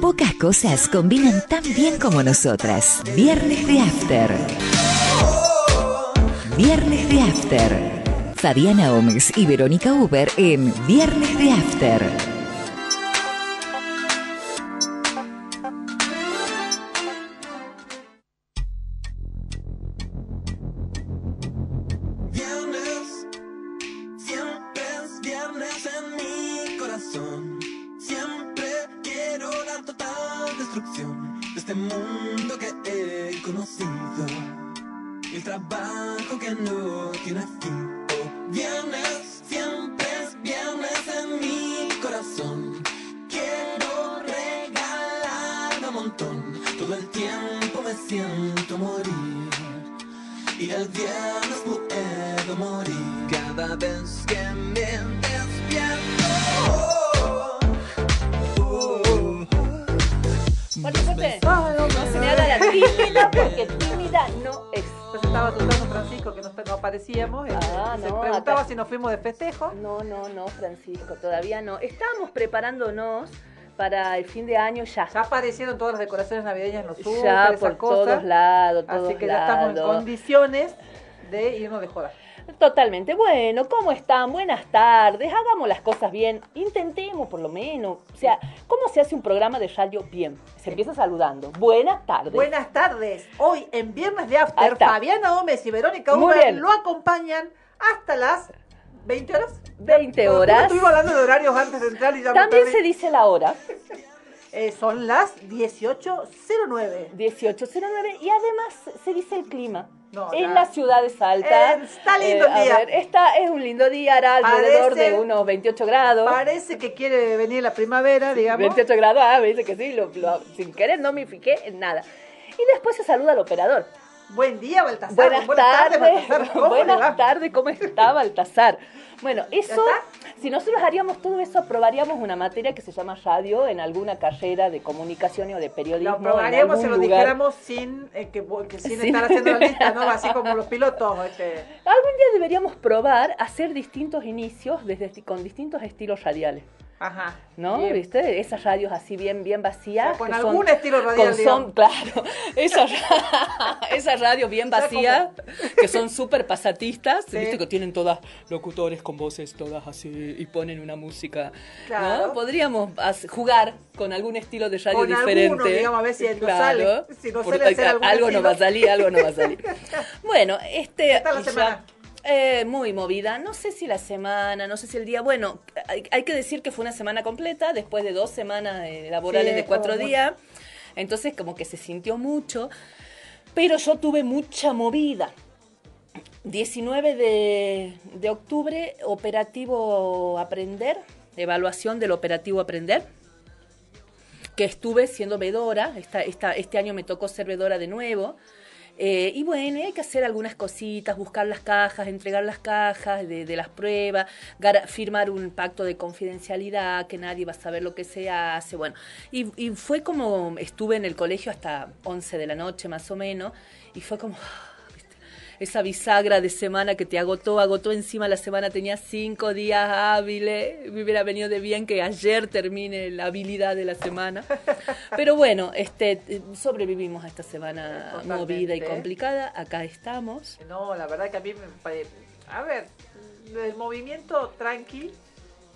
Pocas cosas combinan tan bien como nosotras. Viernes de After. Viernes de After. Fabiana Gómez y Verónica Uber en Viernes de After. Estamos preparándonos para el fin de año ya. Ya aparecieron todas las decoraciones navideñas en los super, Ya por todos lados, Así que ya estamos en condiciones de irnos de joda. Totalmente. Bueno, ¿cómo están? Buenas tardes. Hagamos las cosas bien. Intentemos, por lo menos. O sea, ¿cómo se hace un programa de radio bien? Se empieza saludando. Buenas tardes. Buenas tardes. Hoy, en Viernes de After, Fabiana Gómez y Verónica Uber lo acompañan hasta las 20 horas. 20 horas. Estuvimos hablando de horarios antes de entrar y ya También se dice la hora. Eh, son las 18.09. 18.09 y además se dice el clima. en las ciudades altas. Eh, está lindo el eh, día. está, es un lindo día, hará alrededor de unos 28 grados. Parece que quiere venir la primavera, digamos. 28 grados, ah, me dice que sí, sin querer no me fijé en nada. Y después se saluda al operador. Buen día, Baltasar. Buenas, tardes, Buenas tardes, ¿cómo está Baltasar? Bueno, eso, si nosotros haríamos todo eso, aprobaríamos una materia que se llama radio en alguna carrera de comunicación o de periodismo. Lo aprobaríamos si lo dijéramos sin, eh, que, sin, estar haciendo la lista, ¿no? Así como los pilotos. Este. Algún día deberíamos probar hacer distintos inicios desde, con distintos estilos radiales. Ajá. ¿No? ¿Viste? Esas radios así bien, bien vacías. con algún estilo radial. son, claro. Esas, esas radios bien vacías, que son súper pasatistas. ¿Viste? Que tienen todas locutores con voces todas así y ponen una música. Claro. ¿no? Podríamos jugar con algún estilo de radio diferente. Alguno, digamos, a ver si claro. sale. Si no algo no va a salir, algo no va a salir. bueno, este. Esta la semana. Eh, muy movida, no sé si la semana, no sé si el día, bueno, hay, que decir que fue una semana completa, después de dos semanas laborales de cuatro días, entonces como que se sintió mucho, pero yo tuve mucha movida. 19 de, de octubre, operativo Aprender, evaluación del operativo Aprender, que estuve siendo vedora, esta, esta, este año me tocó ser vedora de nuevo. Eh, y bueno, hay que hacer algunas cositas, buscar las cajas, entregar las cajas de, las pruebas, firmar un pacto de confidencialidad, que nadie va a saber lo que se hace. Bueno, y, y fue como, estuve en el colegio hasta 11 de la noche más o menos, y fue como esa bisagra de semana que te agotó, agotó encima la semana, tenía cinco días hábiles, me hubiera venido de bien que ayer termine la habilidad de la semana. Pero bueno, este, sobrevivimos a esta semana movida y complicada, acá estamos. No, la verdad que a mí me... A ver, el movimiento tranqui,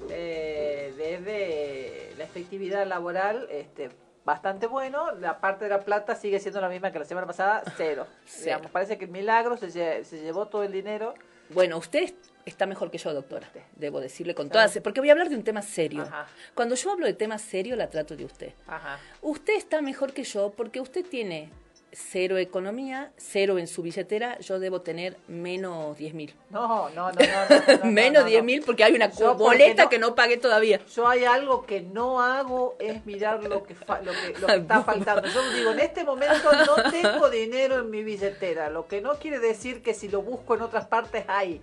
eh, desde la efectividad laboral, este, bastante bueno. La parte de la plata sigue siendo la misma que la semana pasada, cero. Digamos, parece que el milagro se, se, llevó todo el dinero. Bueno, usted está mejor que yo, doctora. Debo decirle con todas, porque voy a hablar de un tema serio. Cuando yo hablo de temas serios, la trato de usted. Ajá. Usted está mejor que yo porque usted tiene cero economía, cero en su billetera, yo debo tener menos 10 mil. No, no, no, no. menos 10 mil porque hay una boleta que no pagué todavía. Yo hay algo que no hago es mirar lo que, lo que, lo que está faltando. Yo digo, en este momento no tengo dinero en mi billetera, lo que no quiere decir que si lo busco en otras partes hay.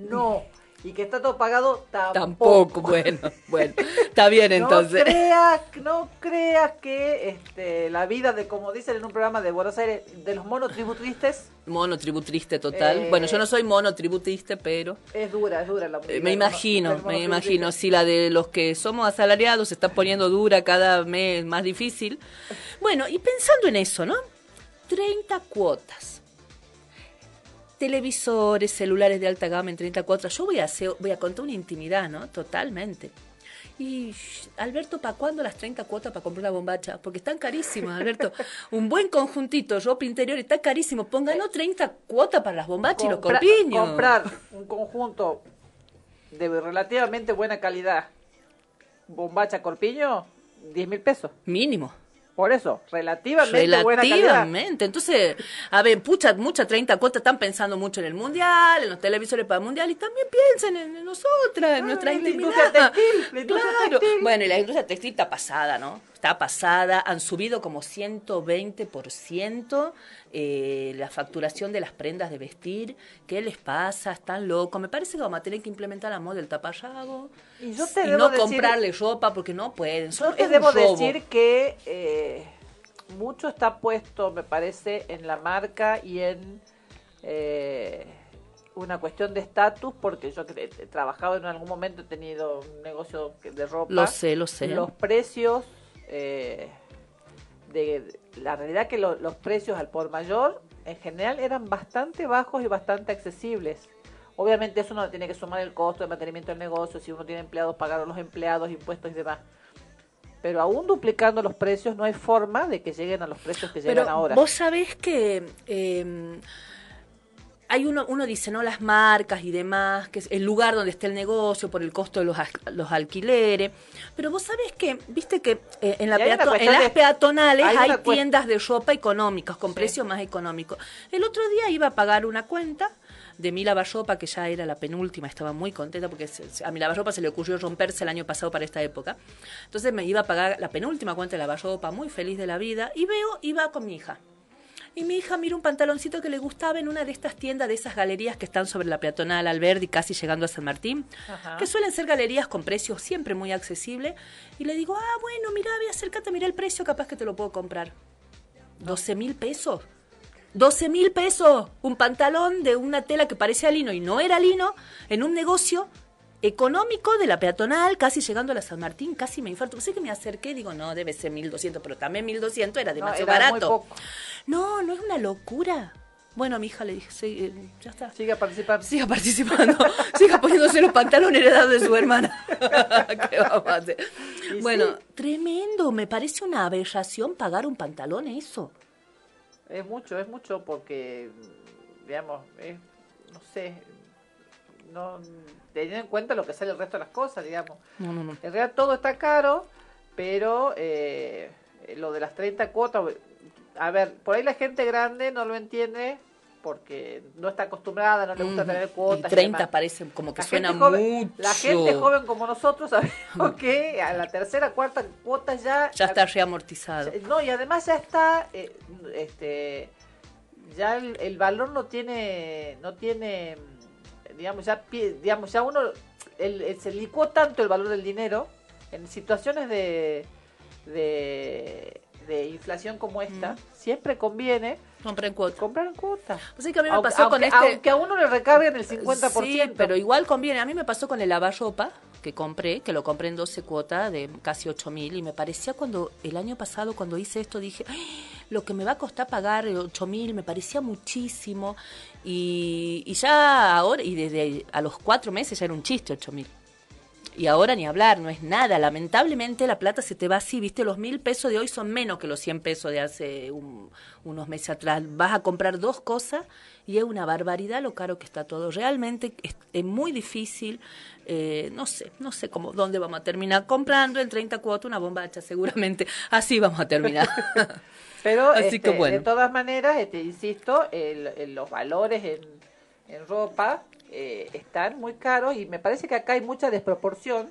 No. Y que está todo pagado tampoco. Tampoco, bueno, bueno, está bien entonces. No creas, no creas que este, la vida de, como dicen en un programa de Buenos Aires, de los monotributistas. Monotributriste total. Eh, bueno, yo no soy monotributista, pero... Es dura, es dura la eh, Me imagino, me imagino. Si la de los que somos asalariados se está poniendo dura cada mes, más difícil. Bueno, y pensando en eso, ¿no? 30 cuotas televisores, celulares de alta gama en 34. Yo voy a, hacer, voy a contar una intimidad, ¿no? Totalmente. Y Alberto, ¿para cuándo las 30 cuotas para comprar una bombacha? Porque están carísimas, Alberto. Un buen conjuntito, ropa interior, está carísimo. Pónganos 30 cuotas para las bombachas y los corpiños. Comprar un conjunto de relativamente buena calidad, bombacha, corpiño, 10 mil pesos. Mínimo. Por eso, relativamente, relativamente. Entonces, a ver, pucha, mucha 30 cuotas están pensando mucho en el mundial, en los televisores para el mundial y también piensen en, nosotras, en ah, nuestra intimidad. Textil, claro. Bueno, y la industria textil está pasada, ¿no? Está pasada, han subido como 120% eh, la facturación de las prendas de vestir. ¿Qué les pasa? Están locos. Me parece que vamos a tener que implementar la moda del taparrago. Y, yo te no comprarle ropa porque no pueden. Yo te debo decir que eh, mucho está puesto, me parece, en la marca y en eh, una cuestión de estatus, porque yo he trabajado en algún momento, he tenido un negocio de ropa. Lo sé, lo sé. Los precios eh, de la realidad que los precios al por mayor en general eran bastante bajos y bastante accesibles. Obviamente eso no tiene que sumar el costo de mantenimiento del negocio, si uno tiene empleados, pagar a los empleados, impuestos y demás. Pero aún duplicando los precios no hay forma de que lleguen a los precios que llegan ahora. Vos sabés que eh, hay uno, uno dice, ¿no? Las marcas y demás, que es el lugar donde está el negocio, por el costo de los, los alquileres. Pero vos sabés que, viste que eh, en, la en las peatonales hay, tiendas de ropa económicas, con precios más económicos. El otro día iba a pagar una cuenta de mi lavarropa, que ya era la penúltima, estaba muy contenta porque a mi lavarropa se le ocurrió romperse el año pasado para esta época. Entonces me iba a pagar la penúltima cuenta de lavarropa, muy feliz de la vida, y veo, iba con mi hija. Y mi hija mira un pantaloncito que le gustaba en una de estas tiendas, de esas galerías que están sobre la peatonal Alberdi, casi llegando a San Martín, que suelen ser galerías con precios siempre muy accesibles. Y le digo, ah, bueno, mira, ve, acércate, mira el precio, capaz que te lo puedo comprar. 12 mil pesos. 12 mil pesos. Un pantalón de una tela que parecía lino y no era lino, en un negocio económico de la peatonal, casi llegando a la San Martín, casi me infarto. Sé que me acerqué y digo, no, debe ser 1200, pero también 1200 era demasiado barato. No, no es una locura. Bueno, a mi hija le dije, sí, eh, ya está. Siga participando. Siga participando. siga poniéndose los pantalones heredados de su hermana. ¿Qué vamos a hacer? Bueno, tremendo. Me parece una aberración pagar un pantalón eso. Es mucho, es mucho porque, digamos, no sé, no teniendo en cuenta lo que sale el resto de las cosas, digamos. No, no, no. En realidad todo está caro, pero eh, lo de las 30 cuotas, a ver, por ahí la gente grande no lo entiende porque no está acostumbrada, no le gusta tener cuotas. Y 30 parece como que suena mucho. La gente joven como nosotros sabemos que a la tercera, cuarta cuota ya... Ya está reamortizado. No, y además ya está, eh, este, ya el, el, valor no tiene, no tiene digamos, ya, digamos, ya uno, el, se licuó tanto el valor del dinero en situaciones de, de, inflación como esta, siempre conviene comprar en cuotas. Comprar en cuotas. Pues que a mí me pasó con este... Aunque a uno le recarguen el 50%. Sí, pero igual conviene. A mí me pasó con el lavarropa que compré, que lo compré en 12 cuotas de casi 8 mil y me parecía cuando el año pasado cuando hice esto dije, lo que me va a costar pagar 8 mil me parecía muchísimo y, y, ya ahora, y desde a los cuatro meses ya era un chiste 8 mil. Y ahora ni hablar, no es nada. Lamentablemente la plata se te va así, ¿viste? Los mil pesos de hoy son menos que los 100 pesos de hace unos meses atrás. Vas a comprar dos cosas y es una barbaridad lo caro que está todo. Realmente es, muy difícil. Eh, no sé, no sé cómo, dónde vamos a terminar comprando en 30 cuotas una bombacha, seguramente. Así vamos a terminar. Pero este, de todas maneras, este, insisto, el, los valores en, en ropa eh, están muy caros y me parece que acá hay mucha desproporción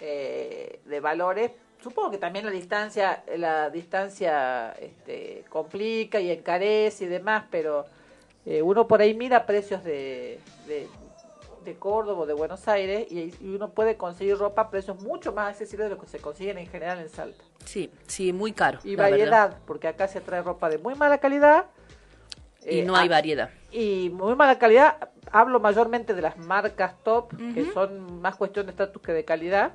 eh, de valores. Supongo que también la distancia, la distancia este, complica y encarece y demás, pero eh, uno por ahí mira precios de, de Córdoba o de Buenos Aires y, uno puede conseguir ropa a precios mucho más accesibles de lo que se consiguen en general en Salta. Sí, sí, muy caro. Y variedad, porque acá se trae ropa de muy mala calidad. Y no hay variedad. Y muy mala calidad, hablo mayormente de las marcas top, que son más cuestión de estatus que de calidad.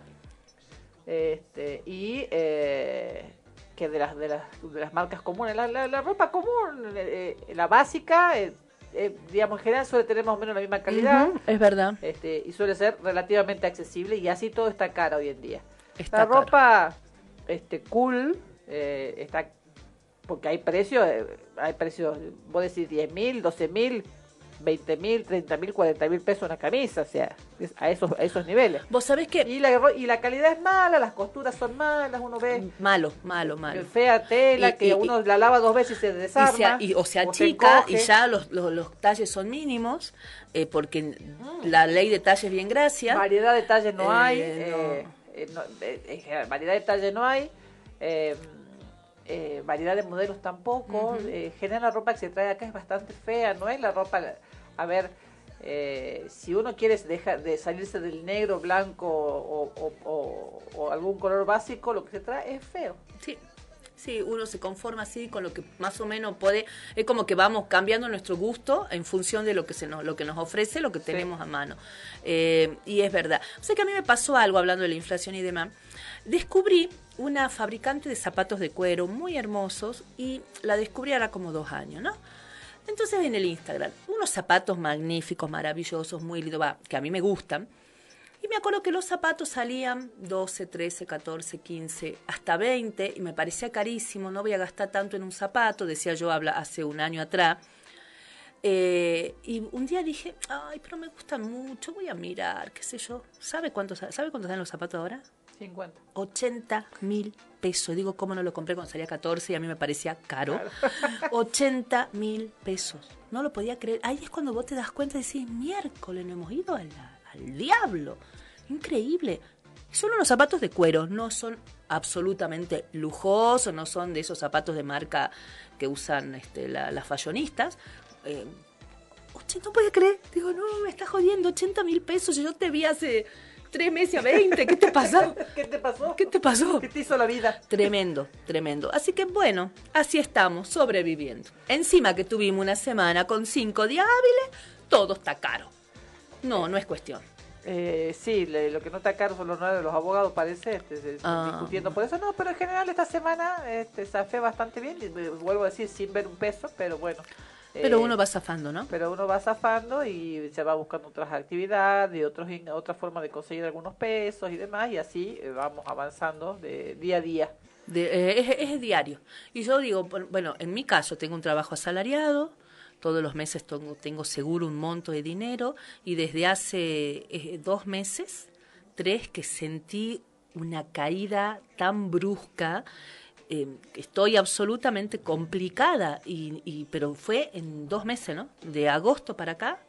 Este, y eh, que de las, de las, de las marcas comunes. La, la, ropa común, eh, eh, la básica, digamos, en general suele tener más o menos la misma calidad. es verdad. Este, y suele ser relativamente accesible y así todo está caro hoy en día. la ropa este, cool está porque hay precios, hay precios, vos decís 10 mil, 12 mil, 20 mil, 30 mil, 40 mil pesos una camisa, o sea, a esos, a esos niveles. Vos sabés que... Y la, y la calidad es mala, las costuras son malas, uno ve... Malo, malo, malo. Fea tela, que uno la lava dos veces y se desarma. Y, o sea, chica, y ya los, los, talles son mínimos, eh, porque mm. la ley de talles bien gracias. Variedad de talles no hay, eh, eh, variedad de talles no hay. Variedad de modelos tampoco. en general la ropa que se trae acá es bastante fea, no es la ropa a ver, eh, si uno quiere dejar de salirse del negro, blanco o, algún color básico, lo que se trae es feo. Sí. Sí, uno se conforma así con lo que más o menos puede, es como que vamos cambiando nuestro gusto en función de lo que se nos, lo que nos ofrece, lo que tenemos a mano. Eh, y es verdad. O sea que a mí me pasó algo hablando de la inflación y demás. Descubrí una fabricante de zapatos de cuero muy hermosos y la descubrí ahora como dos años, ¿no? Entonces en el Instagram, unos zapatos magníficos, maravillosos, muy lindos, que a mí me gustan. Y me acuerdo que los zapatos salían 12, 13, 14, 15, hasta 20, y me parecía carísimo, no voy a gastar tanto en un zapato, decía yo habla hace un año atrás. Eh, y un día dije, ay, pero me gustan mucho, voy a mirar, qué sé yo. ¿Sabe cuántos, ¿sabe cuántos dan los zapatos ahora? 50. 80 mil pesos. Digo, ¿cómo no lo compré cuando salía 14 y a mí me parecía caro? 80 mil pesos. No lo podía creer. Ahí es cuando vos te das cuenta y decís, miércoles, no hemos ido al, diablo. Increíble. Son unos zapatos de cuero, no son absolutamente lujosos, no son de esos zapatos de marca que usan este, las fallonistas. Eh, no podía creer. Digo, no, me está jodiendo, 80 mil pesos. Yo te vi hace tres meses a 20. ¿Qué te pasó? ¿Qué te pasó? ¿Qué te pasó? ¿Qué te hizo la vida? Tremendo, tremendo. Así que bueno, así estamos, sobreviviendo. Encima que tuvimos una semana con cinco días hábiles, todo está caro. No, no es cuestión. Eh, sí, lo que no está caro son los de los abogados, parece, este, ah. discutiendo por eso. No, pero en general esta semana este, se hace bastante bien. Vuelvo a decir, sin ver un peso, pero bueno. Pero eh, uno va zafando, ¿no? Pero uno va zafando y se va buscando otras actividades, y otros, otra forma de conseguir algunos pesos y demás, y así eh, vamos avanzando de día a día. Eh, es, diario. Y yo digo, bueno, en mi caso tengo un trabajo asalariado, todos los meses tengo, tengo seguro un monto de dinero, y desde hace dos meses, tres, que sentí una caída tan brusca eh, estoy absolutamente complicada, y, pero fue en dos meses, ¿no? De agosto para acá,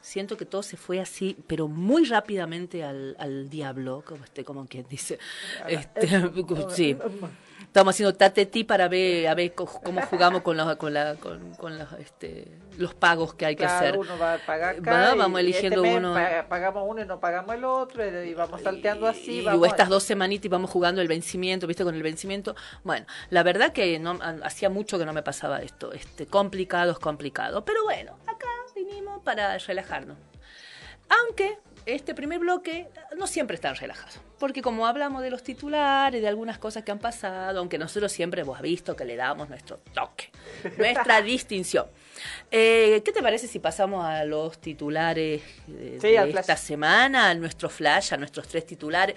siento que todo se fue así, pero muy rápidamente al, al diablo, como, este, como quien dice. Este, sí estamos haciendo tateti para ver a ver cómo jugamos con los con la con, con los este los pagos que hay que hacer. uno va a pagar vamos eligiendo este uno pagamos uno y no pagamos el otro y vamos salteando así y, o estas dos semanitas y vamos jugando el vencimiento viste con el vencimiento. Bueno la verdad que no hacía mucho que no me pasaba esto este complicado es complicado. Pero bueno acá vinimos para relajarnos. Aunque este primer bloque no siempre están relajados, porque como hablamos de los titulares, de algunas cosas que han pasado, aunque nosotros siempre hemos visto que le damos nuestro toque, nuestra distinción. Eh, ¿Qué te parece si pasamos a los titulares de, esta semana, a nuestro flash, a nuestros tres titulares?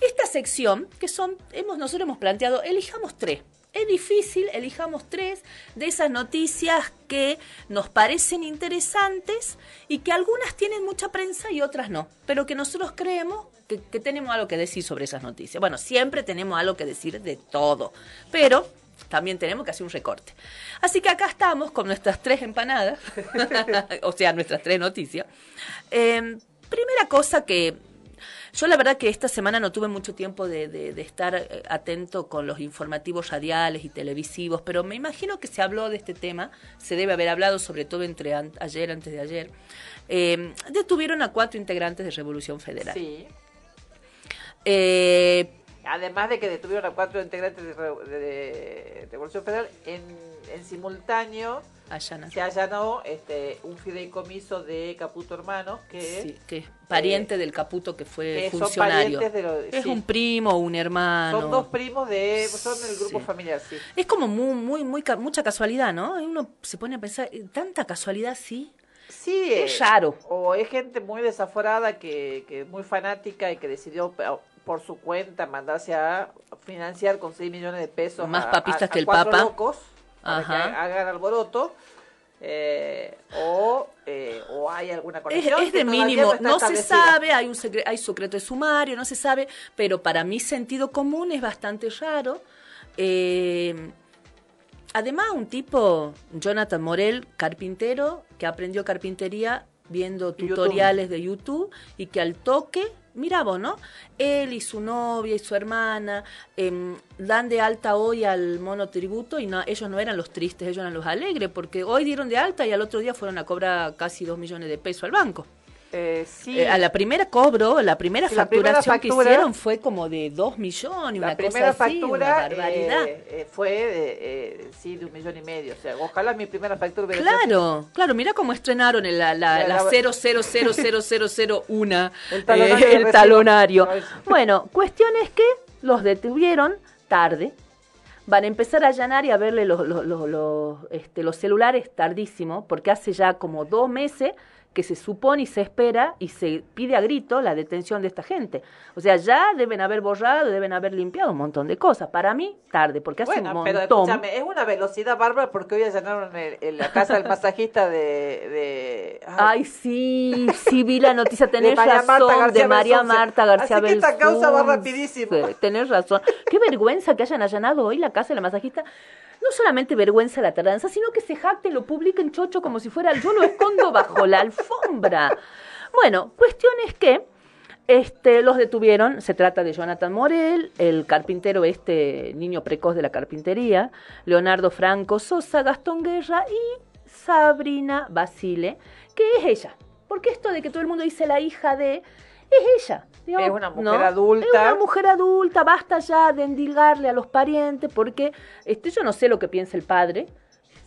Esta sección, que son, hemos, nosotros hemos planteado, elijamos tres es difícil, elijamos tres de esas noticias que nos parecen interesantes y que algunas tienen mucha prensa y otras no, pero que nosotros creemos que, tenemos algo que decir sobre esas noticias. Bueno, siempre tenemos algo que decir de todo, pero también tenemos que hacer un recorte. Así que acá estamos con nuestras tres empanadas, o sea, nuestras tres noticias. Em, primera cosa que Yo la verdad que esta semana no tuve mucho tiempo de, de, estar eh, atento con los informativos radiales y televisivos, pero me imagino que se habló de este tema, se debe haber hablado sobre todo entre ayer, antes de ayer. Eh, detuvieron a cuatro integrantes de Revolución Federal. Sí. Eh, Además de que detuvieron a cuatro integrantes de, Revolución Federal, en, en simultáneo se allanó este, un fideicomiso de Caputo Hermanos, que, que es pariente eh, del Caputo que fue funcionario. es un primo, un hermano. Son dos primos de, son del grupo familiar, sí. Es como muy, muy, muy, mucha casualidad, ¿no? Uno se pone a pensar, ¿tanta casualidad sí? Sí, es raro. O es gente muy desaforada, que, que muy fanática y que decidió por su cuenta mandarse a financiar con 6 millones de pesos más papistas que el cuatro Papa. locos para que hagan alboroto eh, o, eh, o hay alguna conexión es, de mínimo. no, se sabe hay un secreto, hay secreto de sumario no se sabe pero para mi sentido común es bastante raro. Eh, además un tipo Jonathan Morel carpintero que aprendió carpintería viendo tutoriales de YouTube y que al toque mira vos, ¿no? Él y su novia y su hermana em, dan de alta hoy al monotributo y no, ellos no eran los tristes, ellos eran los alegres, porque hoy dieron de alta y al otro día fueron a cobrar casi dos millones de pesos al banco. Eh, eh, a la primera cobro, la primera facturación que hicieron fue como de dos millones, la una primera cosa así, factura, eh, fue de, sí, de un millón y medio. O sea, ojalá mi primera factura hubiera Claro, claro, mira cómo estrenaron la, la, la, el talonario. el talonario. bueno, cuestión es que los detuvieron tarde, van a empezar a allanar y a verle los, los, los, este, los celulares tardísimo, porque hace ya como dos meses que se supone y se espera y se pide a grito la detención de esta gente. O sea, ya deben haber borrado, deben haber limpiado un montón de cosas. Para mí, tarde, porque hace un montón. Pero escúchame, es una velocidad bárbara porque hoy allanaron en, la casa del masajista de. ay. sí, sí, vi la noticia, tenés razón, de María Marta García Así que esta causa va rapidísimo. tenés razón. Qué vergüenza que hayan allanado hoy la casa de la masajista no solamente vergüenza la tardanza, sino que se jacte, lo publica en chocho como si fuera yo lo escondo bajo la alfombra. Bueno, cuestión es que este, los detuvieron, se trata de Jonathan Morel, el carpintero, este niño precoz de la carpintería, Leonardo Franco Sosa, Gastón Guerra y Sabrina Basile, que es ella. Porque esto de que todo el mundo dice la hija de, es ella. Es una mujer adulta. Es una mujer adulta, basta ya de endilgarle a los parientes, porque este, yo no sé lo que piensa el padre,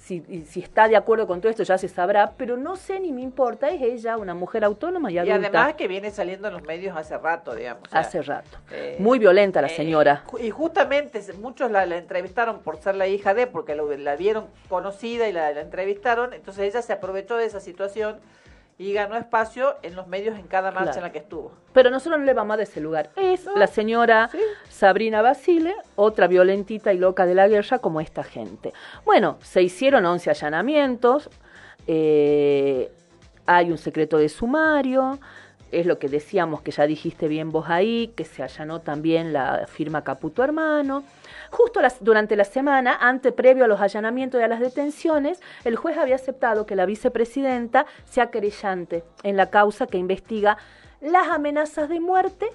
si, si, está de acuerdo con todo esto ya se sabrá, pero no sé ni me importa, es ella una mujer autónoma y adulta. Y además que viene saliendo en los medios hace rato, digamos. hace rato. Eh, Muy violenta la eh, señora. y justamente muchos la, entrevistaron por ser la hija de, porque la vieron conocida y la entrevistaron, entonces ella se aprovechó de esa situación y ganó espacio en los medios en cada marcha en la que estuvo. Pero nosotros no le vamos de ese lugar. Es la señora Sabrina Basile, otra violentita y loca de la guerra como esta gente. Bueno, se hicieron 11 allanamientos, eh, hay un secreto de sumario, es lo que decíamos que ya dijiste bien vos ahí, que se allanó también la firma Caputo Hermano. Justo durante la semana, ante previo a los allanamientos y a las detenciones, el juez había aceptado que la vicepresidenta sea querellante en la causa que investiga las amenazas de muerte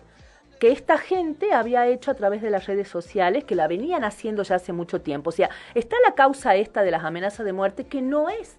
que esta gente había hecho a través de las redes sociales, que la venían haciendo ya hace mucho tiempo. O sea, está la causa esta de las amenazas de muerte que no es,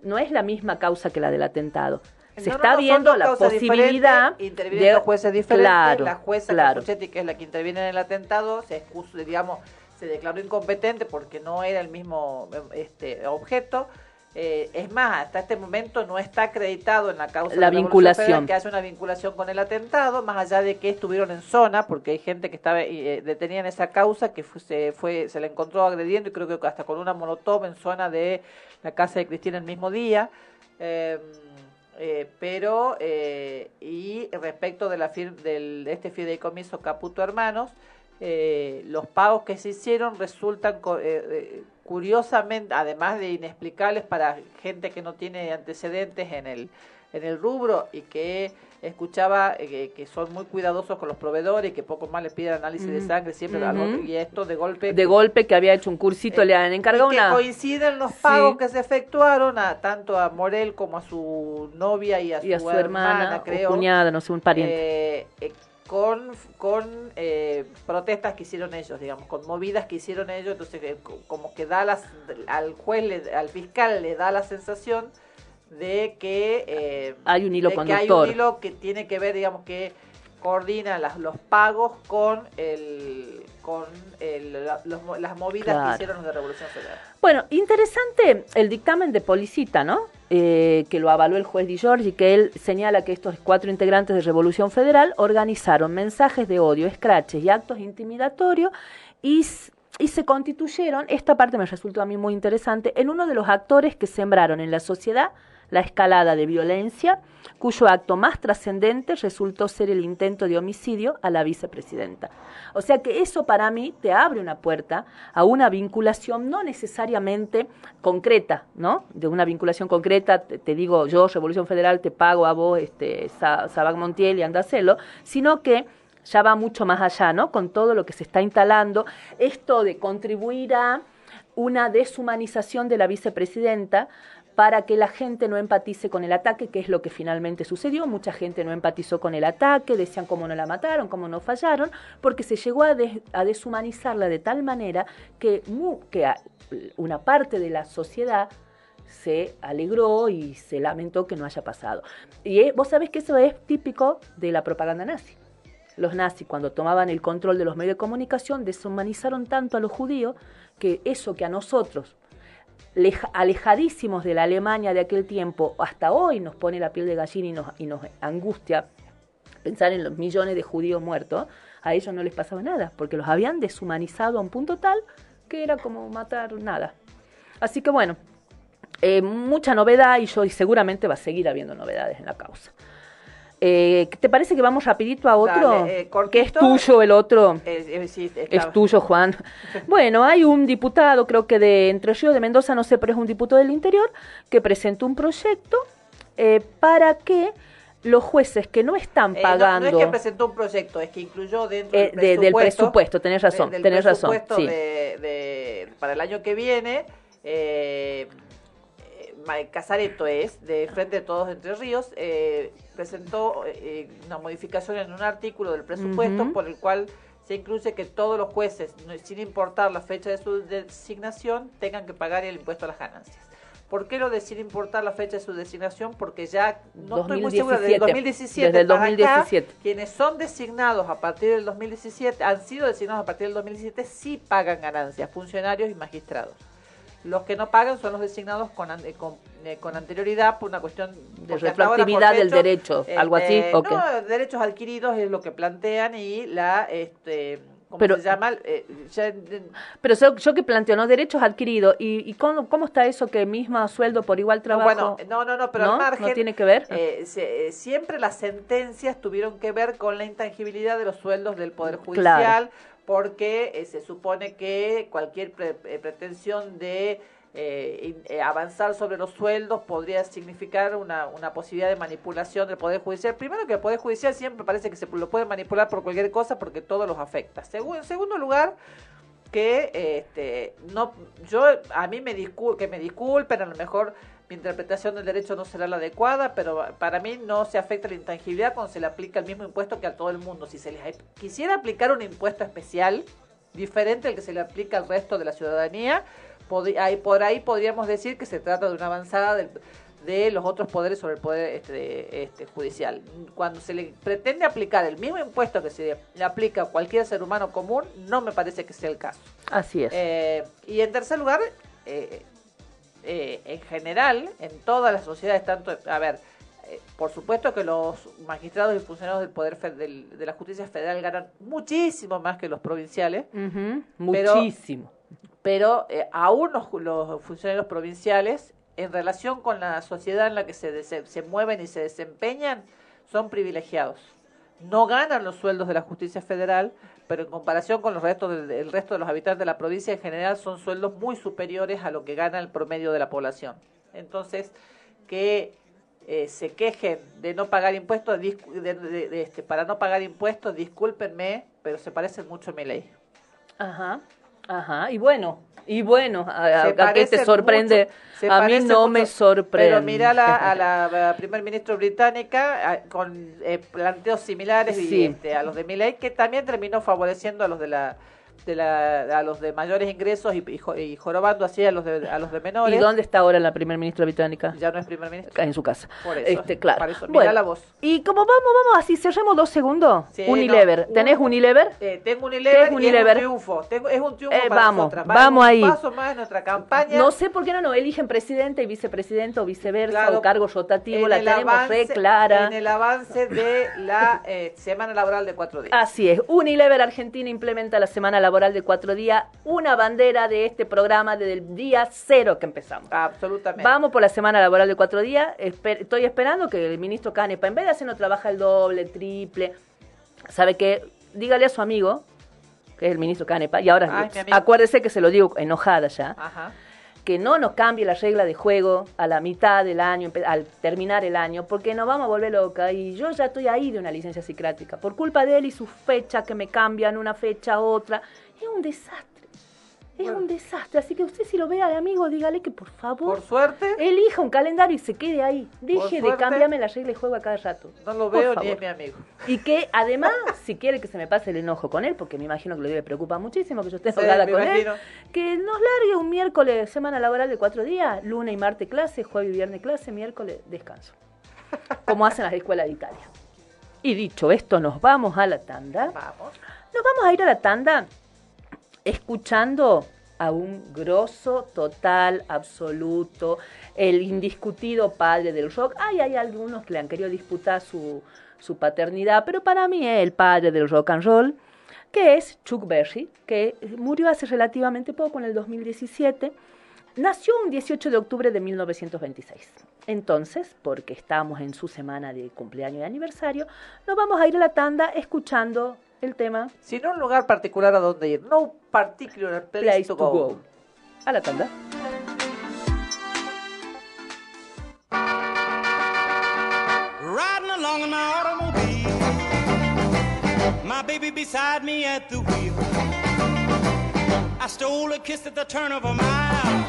no es la misma causa que la del atentado se está viendo la posibilidad de los jueces diferentes la jueza claro. que es la que interviene en el atentado se excusó, digamos se declaró incompetente porque no era el mismo este objeto eh, es más, hasta este momento no está acreditado en la causa la, vinculación que hace una vinculación con el atentado, más allá de que estuvieron en zona, porque hay gente que estaba eh, detenida en esa causa que se fue se le encontró agrediendo y creo que hasta con una molotov en zona de la casa de Cristina el mismo día. Eh, eh, pero, eh, y respecto de, la del, de este fideicomiso Caputo Hermanos, eh, los pagos que se hicieron resultan curiosamente, además de inexplicables para gente que no tiene antecedentes en el, en el rubro y que escuchaba eh, que son muy cuidadosos con los proveedores y que poco más les piden análisis de sangre siempre y esto de golpe de golpe que había hecho un cursito le han encargado y que coinciden los pagos que se efectuaron a tanto a Morel como a su novia y a, su, hermana, creo. cuñada no sé un pariente. Eh, eh, con, con eh, protestas que hicieron ellos, digamos, con movidas que hicieron ellos, entonces eh, como que da las, al juez, al fiscal le da la sensación de que eh, hay un hilo conductor. Que hay un hilo que tiene que ver, digamos, que coordina las, los pagos con el con las movidas que hicieron los de Revolución Federal. Bueno, interesante el dictamen de Policita, ¿no? Eh, que lo avaló el juez Di Giorgi, que él señala que estos cuatro integrantes de Revolución Federal organizaron mensajes de odio, escraches y actos intimidatorios y, y se constituyeron, esta parte me resultó a mí muy interesante, en uno de los actores que sembraron en la sociedad la escalada de violencia, cuyo acto más trascendente resultó ser el intento de homicidio a la vicepresidenta. O sea que eso para mí te abre una puerta a una vinculación no necesariamente concreta, ¿no? De una vinculación concreta, te, digo yo, Revolución Federal, te pago a vos, este, Sabac Montiel y Andacelo, sino que ya va mucho más allá, ¿no? Con todo lo que se está instalando, esto de contribuir a una deshumanización de la vicepresidenta, para que la gente no empatice con el ataque, que es lo que finalmente sucedió. Mucha gente no empatizó con el ataque, decían cómo no la mataron, cómo no fallaron, porque se llegó a, deshumanizarla de tal manera que, una parte de la sociedad se alegró y se lamentó que no haya pasado. Y eh, vos sabés que eso es típico de la propaganda nazi. Los nazis, cuando tomaban el control de los medios de comunicación, deshumanizaron tanto a los judíos que eso que a nosotros alejadísimos de la Alemania de aquel tiempo, hasta hoy nos pone la piel de gallina y nos, y nos angustia pensar en los millones de judíos muertos, a ellos no les pasaba nada, porque los habían deshumanizado a un punto tal que era como matar nada. Así que bueno, eh, mucha novedad y yo y seguramente va a seguir habiendo novedades en la causa. Eh, ¿Te parece que vamos rapidito a otro? Eh, que es tuyo el otro. Eh, es tuyo, Juan. bueno, hay un diputado, creo que de Entre Ríos de Mendoza, no sé, pero es un diputado del interior, que presentó un proyecto para que los jueces que no están pagando... no, es que presentó un proyecto, es que incluyó dentro del presupuesto... del presupuesto, tenés razón, tenés razón. Sí. De, para el año que viene... Eh, Casareto es, de Frente de Todos Entre Ríos, eh, presentó eh, una modificación en un artículo del presupuesto por el cual se incluye que todos los jueces, sin importar la fecha de su designación, tengan que pagar el impuesto a las ganancias. ¿Por qué lo de sin importar la fecha de su designación? Porque ya no estoy muy segura del 2017. Desde el 2017. quienes son designados a partir del 2017, han sido designados a partir del 2017, sí pagan ganancias, funcionarios y magistrados. Los que no pagan son los designados con, eh, eh, con, anterioridad por una cuestión de retroactividad del derecho, algo así. Este, no, derechos adquiridos es lo que plantean y la este ¿cómo pero, se llama? Eh, pero yo, que planteo, ¿no? Derechos adquiridos. ¿Y, y cómo, cómo, está eso que mismo sueldo por igual trabajo? bueno, no, no, no, pero ¿No? al margen... ¿No tiene que ver? siempre las sentencias tuvieron que ver con la intangibilidad de los sueldos del Poder Judicial porque eh, se supone que cualquier eh, pretensión de eh, avanzar sobre los sueldos podría significar una, una, posibilidad de manipulación del Poder Judicial. Primero que el Poder Judicial siempre parece que se lo puede manipular por cualquier cosa porque todo los afecta. en segundo lugar, que este, no, yo a mí me discul que me disculpen, a lo mejor mi interpretación del derecho no será la adecuada, pero para mí no se afecta la intangibilidad cuando se le aplica el mismo impuesto que a todo el mundo. Si se les quisiera aplicar un impuesto especial, diferente al que se le aplica al resto de la ciudadanía, por ahí podríamos decir que se trata de una avanzada de los otros poderes sobre el poder este, este, judicial. Cuando se le pretende aplicar el mismo impuesto que se le aplica a cualquier ser humano común, no me parece que sea el caso. Así es. Eh, y en tercer lugar, eh, eh, en general, en todas las sociedades, tanto, a ver, eh, por supuesto que los magistrados y funcionarios del Poder de la Justicia Federal ganan muchísimo más que los provinciales. muchísimo. Pero, eh, aún los, funcionarios provinciales, en relación con la sociedad en la que se, se mueven y se desempeñan, son privilegiados. No ganan los sueldos de la justicia federal, pero en comparación con los restos del, resto de los habitantes de la provincia en general son sueldos muy superiores a lo que gana el promedio de la población. Entonces, que eh, se quejen de no pagar impuestos, de, este, para no pagar impuestos, discúlpenme, pero se parecen mucho a mi ley. Ajá. Ajá, y bueno, y bueno, a, a qué te sorprende. a mí no me sorprende. Pero mira a la, primer ministro británica con eh, planteos similares y, este, a los de Milley, que también terminó favoreciendo a los de la de la, a los de mayores ingresos y, y, jorobando así a los de, a los de menores. ¿Y dónde está ahora la primer ministra británica? Ya no es primer ministra. En su casa. Por eso. Este, claro. Por eso. Mira la voz. Y como vamos, vamos así, cerremos dos segundos. Unilever. ¿Tenés Unilever? Eh, tengo Unilever, Unilever? es un triunfo. Tengo, es un triunfo eh, para vamos, nosotras. Vamos, ahí. Un paso más en nuestra campaña. No sé por qué no nos eligen presidente y vicepresidente o viceversa o cargo rotativo. La tenemos avance, re clara. En el avance de la eh, semana laboral de cuatro días. Así es. Unilever Argentina implementa la semana laboral de cuatro días una bandera de este programa desde el día cero que empezamos. Absolutamente. Vamos por la semana laboral de cuatro días. estoy esperando que el ministro Canepa, en vez de hacernos trabaja el doble, el triple, sabe que dígale a su amigo, que es el ministro Canepa, y ahora acuérdese que se lo digo enojada ya. Que no nos cambie la regla de juego a la mitad del año, al terminar el año, porque nos vamos a volver loca. Y yo ya estoy ahí de una licencia psicrática. Por culpa de él y su fecha, que me cambian una fecha a otra. Es un desastre. Es un desastre, así que usted si lo ve al amigo, dígale que por favor. Por suerte. Elija un calendario y se quede ahí. Deje de cambiarme la regla de juego a cada rato. No lo veo ni es mi amigo. Y que además, si quiere que se me pase el enojo con él, porque me imagino que le preocupa muchísimo que yo esté enojada con él, que nos largue un miércoles, semana laboral de cuatro días, lunes y martes clase, jueves y viernes clase, miércoles descanso. Como hacen las escuelas de Italia. Y dicho esto, nos vamos a la tanda. Vamos. Nos vamos a ir a la tanda escuchando a un grosso total, absoluto, el indiscutido padre del rock. Ay, hay algunos que le han querido disputar su, su paternidad, pero para mí es el padre del rock and roll, que es Chuck Berry, que murió hace relativamente poco, en el 2017. Nació un 18 de octubre de 1926. Entonces, porque estamos en su semana de cumpleaños y aniversario, nos vamos a ir a la tanda escuchando el tema. Sin un lugar particular a donde ir. No particular place, to, go. A la tanda. Riding along in my automobile, my baby beside me at the wheel. I stole a kiss at the turn of a mile,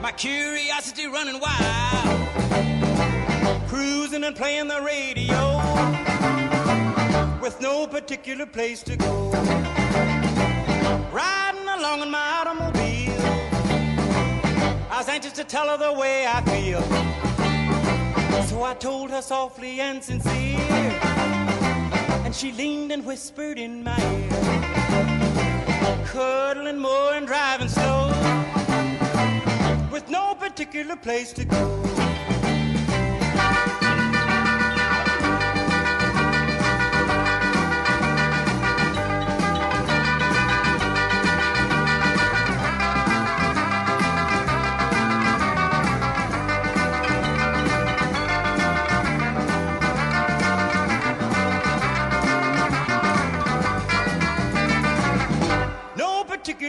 my curiosity running wild, cruising and playing the radio with no particular place to go. Riding along in my automobile, I was anxious to tell her the way I feel. So I told her softly and sincere, and she leaned and whispered in my ear, cuddling more and driving slow, with no particular place to go.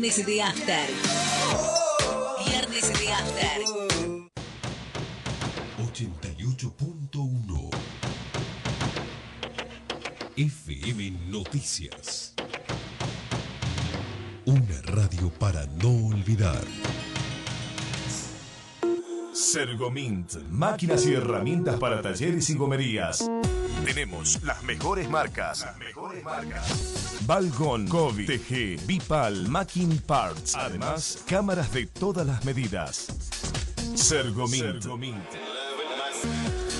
Viernes de After. Sergomint, máquinas y herramientas para talleres y gomerías. Tenemos las mejores marcas. Las mejores marcas. Balgon, Kobe, TG, Bipal, Macking Parts. Además, cámaras de todas las medidas. Sergomint.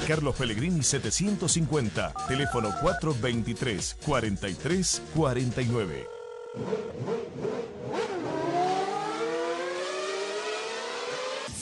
Carlos Pellegrini 750, teléfono 423 43 49.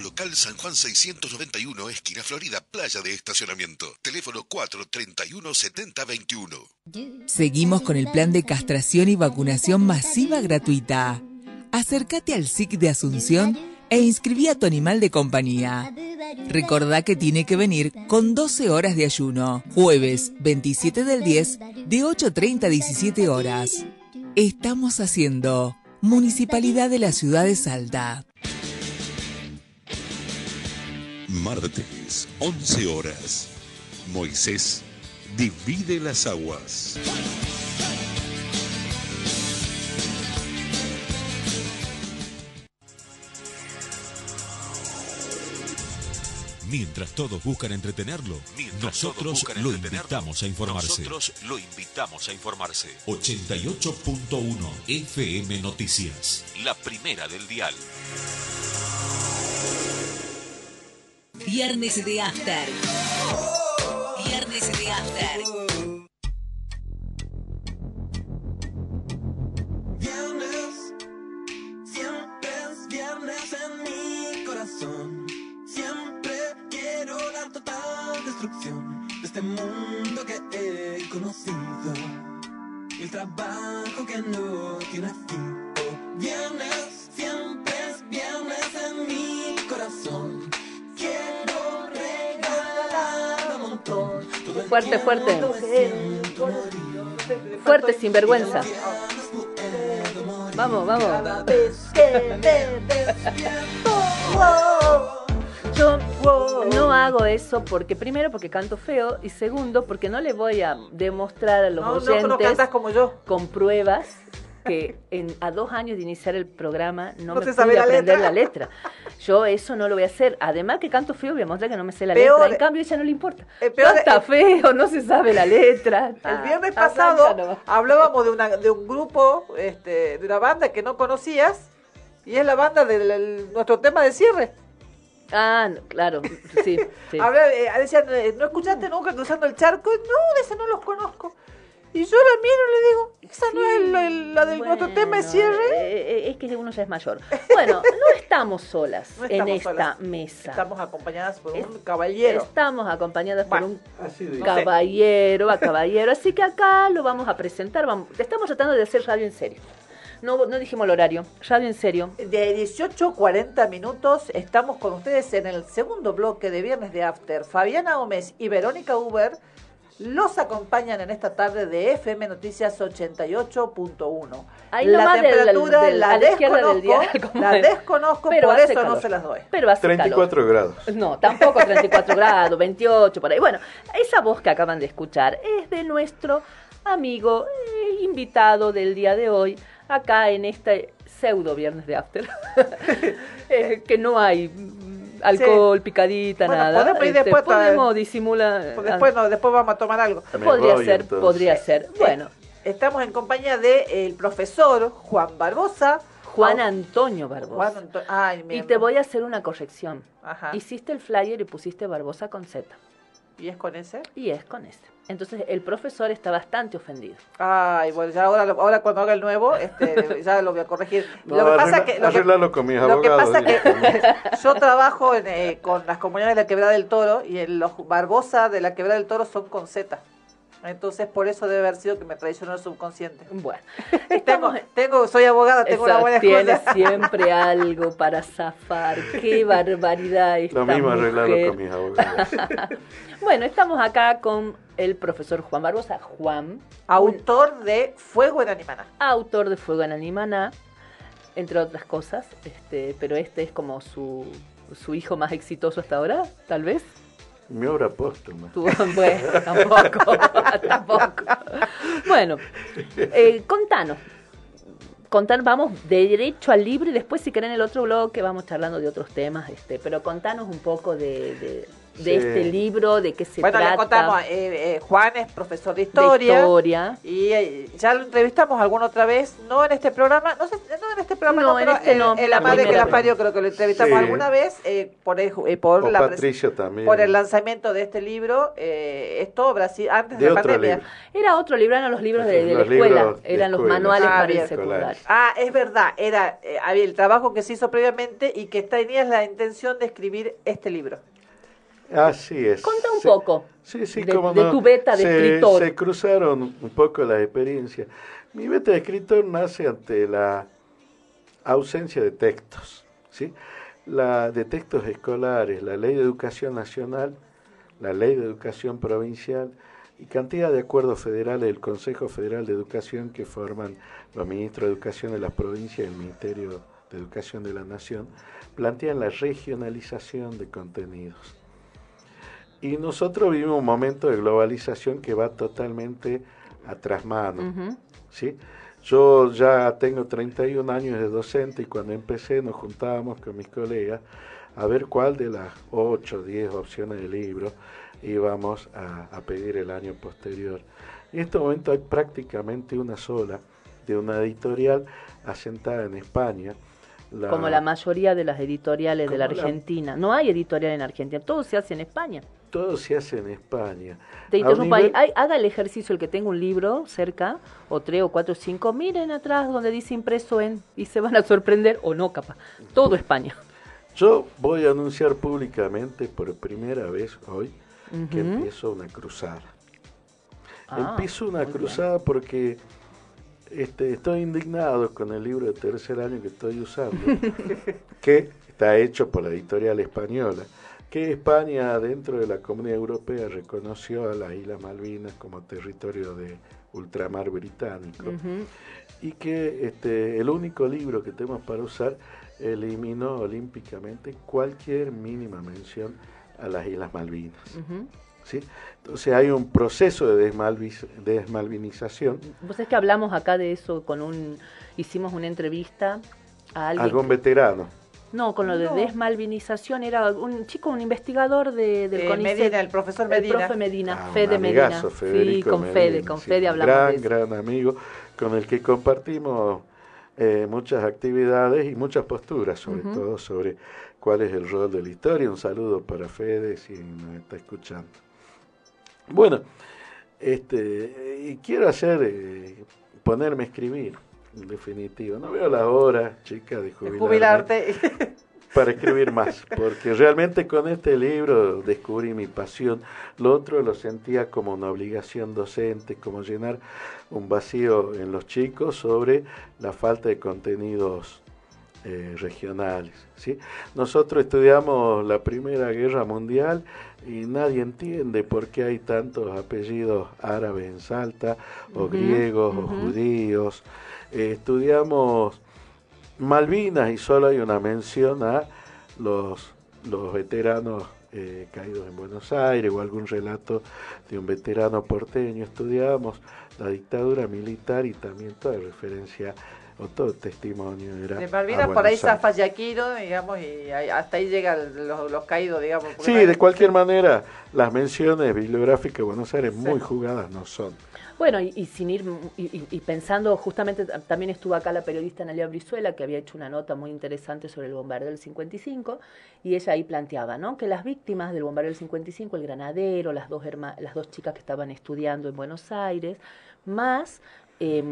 Local San Juan 691, esquina Florida, playa de estacionamiento. Teléfono 431 7021. Seguimos con el plan de castración y vacunación masiva gratuita. Acércate al SIC de Asunción e inscribí a tu animal de compañía. Recordá que tiene que venir con 12 horas de ayuno. Jueves 27 del 10 de 8.30 a 17 horas. Estamos haciendo Municipalidad de la Ciudad de Salta. Martes, 11 horas. Moisés divide las aguas. Mientras todos buscan entretenerlo, nosotros lo invitamos a informarse. Nosotros lo invitamos a informarse. 88.1 FM Noticias, la primera del dial. Viernes de After. Viernes de After. Viernes, siempre es viernes en mi corazón. Siempre quiero la total destrucción de este mundo que he conocido. El trabajo que no tiene fin. Oh, viernes, siempre Fuerte, fuerte. Fuerte, sinvergüenza. Vamos, vamos. Wow, Yo no hago eso porque primero porque canto feo y segundo porque no le voy a demostrar a los no, oyentes como yo. con pruebas que en, a dos años de iniciar el programa no, No me pude aprender letra. la letra. Yo eso no lo voy a hacer. Además que canto feo, voy a mostrar que no me sé la Peor- letra. En cambio, ella no le importa. Eh, peor- Canta eh, feo, no se sabe la letra. El viernes Ah, pasado arranca nomás. hablábamos de, una, de un grupo, este, de una banda que no conocías, y es la banda de nuestro tema de cierre. Ah, no, claro, sí, sí. Habla- eh, decían, eh, ¿no escuchaste nunca cruzando el charco? No, de ese no los conozco. Y yo la miro y le digo, ¿esa no es la, la del nuestro tema de Bueno, cierre? eh, eh, es que uno ya es mayor. Bueno, no estamos solas No en esta solas. mesa. Estamos acompañadas por un caballero. Estamos acompañadas por Bueno, un No caballero, a caballero. Así que acá lo vamos a presentar. Vamos, estamos tratando de hacer radio en serio. No, no dijimos el horario. Radio en serio. De 18 a 40 minutos estamos con ustedes en el segundo bloque de Viernes de After. Fabiana Gómez y Verónica Uber los acompañan en esta tarde de FM Noticias 88.1. Ahí La nomás del- temperatura del- la a la izquierda del desconozco, dial, como la es. desconozco, Pero por eso no se las doy. Pero hace 34 grados. No, tampoco 34 grados, 28 por ahí. Bueno, esa voz que acaban de escuchar es de nuestro amigo eh, invitado del día de hoy, acá en este pseudo viernes de after. Eh, que no hay alcohol, picadita, Bueno, nada. podemos ir Este, después podemos disimular. Pues después, no, después vamos a tomar algo. podría ser, entonces. podría ser. Bueno, Estamos en compañía del profesor Juan Barbosa. Juan Antonio Barbosa. Juan Anto- Ay, Y te voy a hacer una corrección. Ajá. Hiciste el flyer y pusiste Barbosa con Z. ¿Y es con ese? Y es con ese. Entonces el profesor está bastante ofendido. Ay, bueno, ya ahora, lo- ahora cuando haga el nuevo, este, ya lo voy a corregir. No, lo que pasa arregla- que... Lo que, arreglalo con mis lo que abogados, pasa que yo trabajo en, eh, con las comunidades de la Quebrada del Toro y en los Barbosa de la Quebrada del Toro son con Z. Entonces, por eso debe haber sido que me traicionó el subconsciente. Bueno, Tengo, tengo, soy abogada, tengo una buena tiene siempre algo para zafar. Qué barbaridad esta Lo mismo arreglalo mujer. con mis abogados. Bueno, estamos acá con el profesor Juan Barbosa. Juan, Autor de Fuego en Animana. autor de Fuego en Animaná, entre otras cosas, este, pero este es como su, su hijo más exitoso hasta ahora, tal vez. Mi obra póstuma. Tú- bueno, tampoco, tampoco. Bueno, eh, contanos. Contar, vamos de derecho al libro y después si quieren el otro bloque vamos charlando de otros temas, este, pero contanos un poco de, de, de Sí. este libro, de qué se bueno, trata. le contamos, eh, eh, Juan es profesor de de historia. historia. Y eh, ya lo entrevistamos alguna otra vez, no en este programa, no sé, no en este programa, No, no, en pero este no, en La la Madre que la parió creo que lo entrevistamos Sí. alguna vez eh, por, el, eh, por, la por el lanzamiento de este libro. Eh, esto Brasil, antes de, de la pandemia. libro. Era otro libro, eran los libros de, de la Los escuela, libros eran los escuela. manuales Ah, para bien. el secundario. Ah, es verdad, era eh, había el trabajo que se hizo previamente y que tenías la intención de escribir este libro. Así es. Conta un poco Sí, sí, de, cómo de tu beta de se, escritor. Se cruzaron un poco las experiencias. Mi beta de escritor nace ante la ausencia de textos, ¿sí? La, de textos escolares, la ley de educación nacional, la ley de educación provincial y cantidad de acuerdos federales del Consejo Federal de Educación que forman los ministros de Educación de las provincias y el Ministerio de Educación de la Nación, plantean la regionalización de contenidos. Y nosotros vivimos un momento de globalización que va totalmente a trasmano. ¿sí? Yo ya tengo 31 años de docente y cuando empecé nos juntábamos con mis colegas a ver cuál de las 8 o 10 opciones de libro íbamos a, a pedir el año posterior. En este momento hay prácticamente una sola de una editorial asentada en España. La- Como la mayoría de las editoriales de la- Argentina. No hay editorial en Argentina, todo se hace en España. Todo se hace en España. Te A un interrumpo ahí. nivel- Ay, haga el ejercicio, el que tenga un libro cerca, o tres o cuatro o cinco, miren atrás donde dice impreso en, y se van a sorprender, o no, capaz. Todo España. Yo voy a anunciar públicamente por primera vez hoy que empiezo una cruzada. Ah, empiezo una bien. cruzada porque este, estoy indignado con el libro de tercer año que estoy usando, que está hecho por la editorial española, que España dentro de la Comunidad Europea reconoció a las Islas Malvinas como territorio de ultramar británico Ujú. y que este, el único libro que tenemos para usar eliminó olímpicamente cualquier mínima mención a las Islas Malvinas. Ujú. ¿sí? Entonces hay un proceso de desmalvinización. Vos sabés que hablamos acá de eso con un, hicimos una entrevista a alguien. Algún veterano. No, con lo de desmalvinización era un chico, un investigador de, del Eh, CONICET. Medina, el profesor Medina. El profe Medina, Ah, un Fede Medina. Sí, con Fede, con sí, Fede un hablamos gran, de eso. gran amigo con el que compartimos eh, muchas actividades y muchas posturas, sobre todo sobre cuál es el rol de la historia. Un saludo para Fede si nos está escuchando. Bueno, este, y quiero hacer, eh, ponerme a escribir, en definitiva. No veo la hora, chica, de jubilarme jubilarte. para escribir más, porque realmente con este libro descubrí mi pasión. Lo otro lo sentía como una obligación docente, como llenar un vacío en los chicos sobre la falta de contenidos eh, regionales. ¿sí? Nosotros estudiamos la Primera Guerra Mundial y nadie entiende por qué hay tantos apellidos árabes en Salta, o griegos, o judíos. Estudiamos Malvinas y solo hay una mención a los, los veteranos eh, caídos en Buenos Aires o algún relato de un veterano porteño. Estudiamos la dictadura militar y también toda referencia o todo testimonio era De Malvinas por Buenos ahí Aires. zafa Yaquino, digamos, y hasta ahí llegan los, los caídos, digamos. Sí, de cualquier manera, las menciones bibliográficas de Buenos Aires muy jugadas no son. Bueno, y, y sin ir y, y- pensando, justamente también estuvo acá la periodista Analia Brizuela, que había hecho una nota muy interesante sobre el bombardeo del 55, y ella ahí planteaba, ¿no? Que las víctimas del bombardeo del 55, el granadero, las dos herma- las dos chicas que estaban estudiando en Buenos Aires, más eh,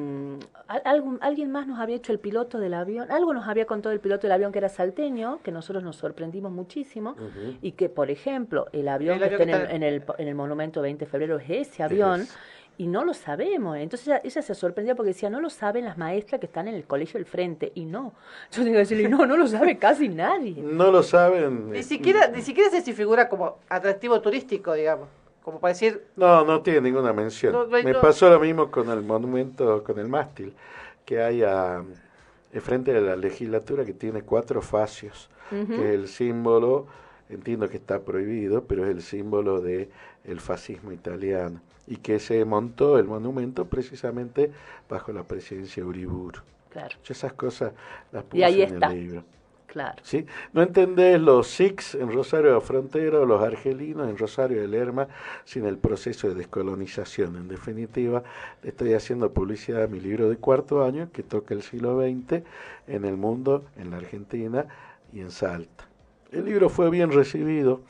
algún- alguien más nos había hecho el piloto del avión, algo nos había contado el piloto del avión que era salteño, que nosotros nos sorprendimos muchísimo, y que, por ejemplo, el avión El que está en el, en el, en el monumento 20 de febrero es ese avión, y no lo sabemos. Entonces ella, ella se sorprendía porque decía, no lo saben las maestras que están en el colegio del frente. Y no. Yo tengo que decirle, no, no lo sabe casi nadie. No lo saben. Ni eh, siquiera, ni siquiera sé si figura como atractivo turístico, digamos. Como para decir, No, no tiene ninguna mención. No, no hay- Me pasó lo mismo con el monumento, con el mástil, que hay a, frente de la legislatura que tiene cuatro facios, que es el símbolo, entiendo que está prohibido, pero es el símbolo de el fascismo italiano y que se montó el monumento precisamente bajo la presidencia de Uriburu. Claro, Yo esas cosas las puse Y ahí en está. el libro. ¿Sí? No entendés los SIX en Rosario de la Frontera o los argelinos en Rosario de Lerma sin el proceso de descolonización. En definitiva, estoy haciendo publicidad a mi libro de cuarto año que toca el siglo XX en el mundo, en la Argentina y en Salta. El libro fue bien recibido.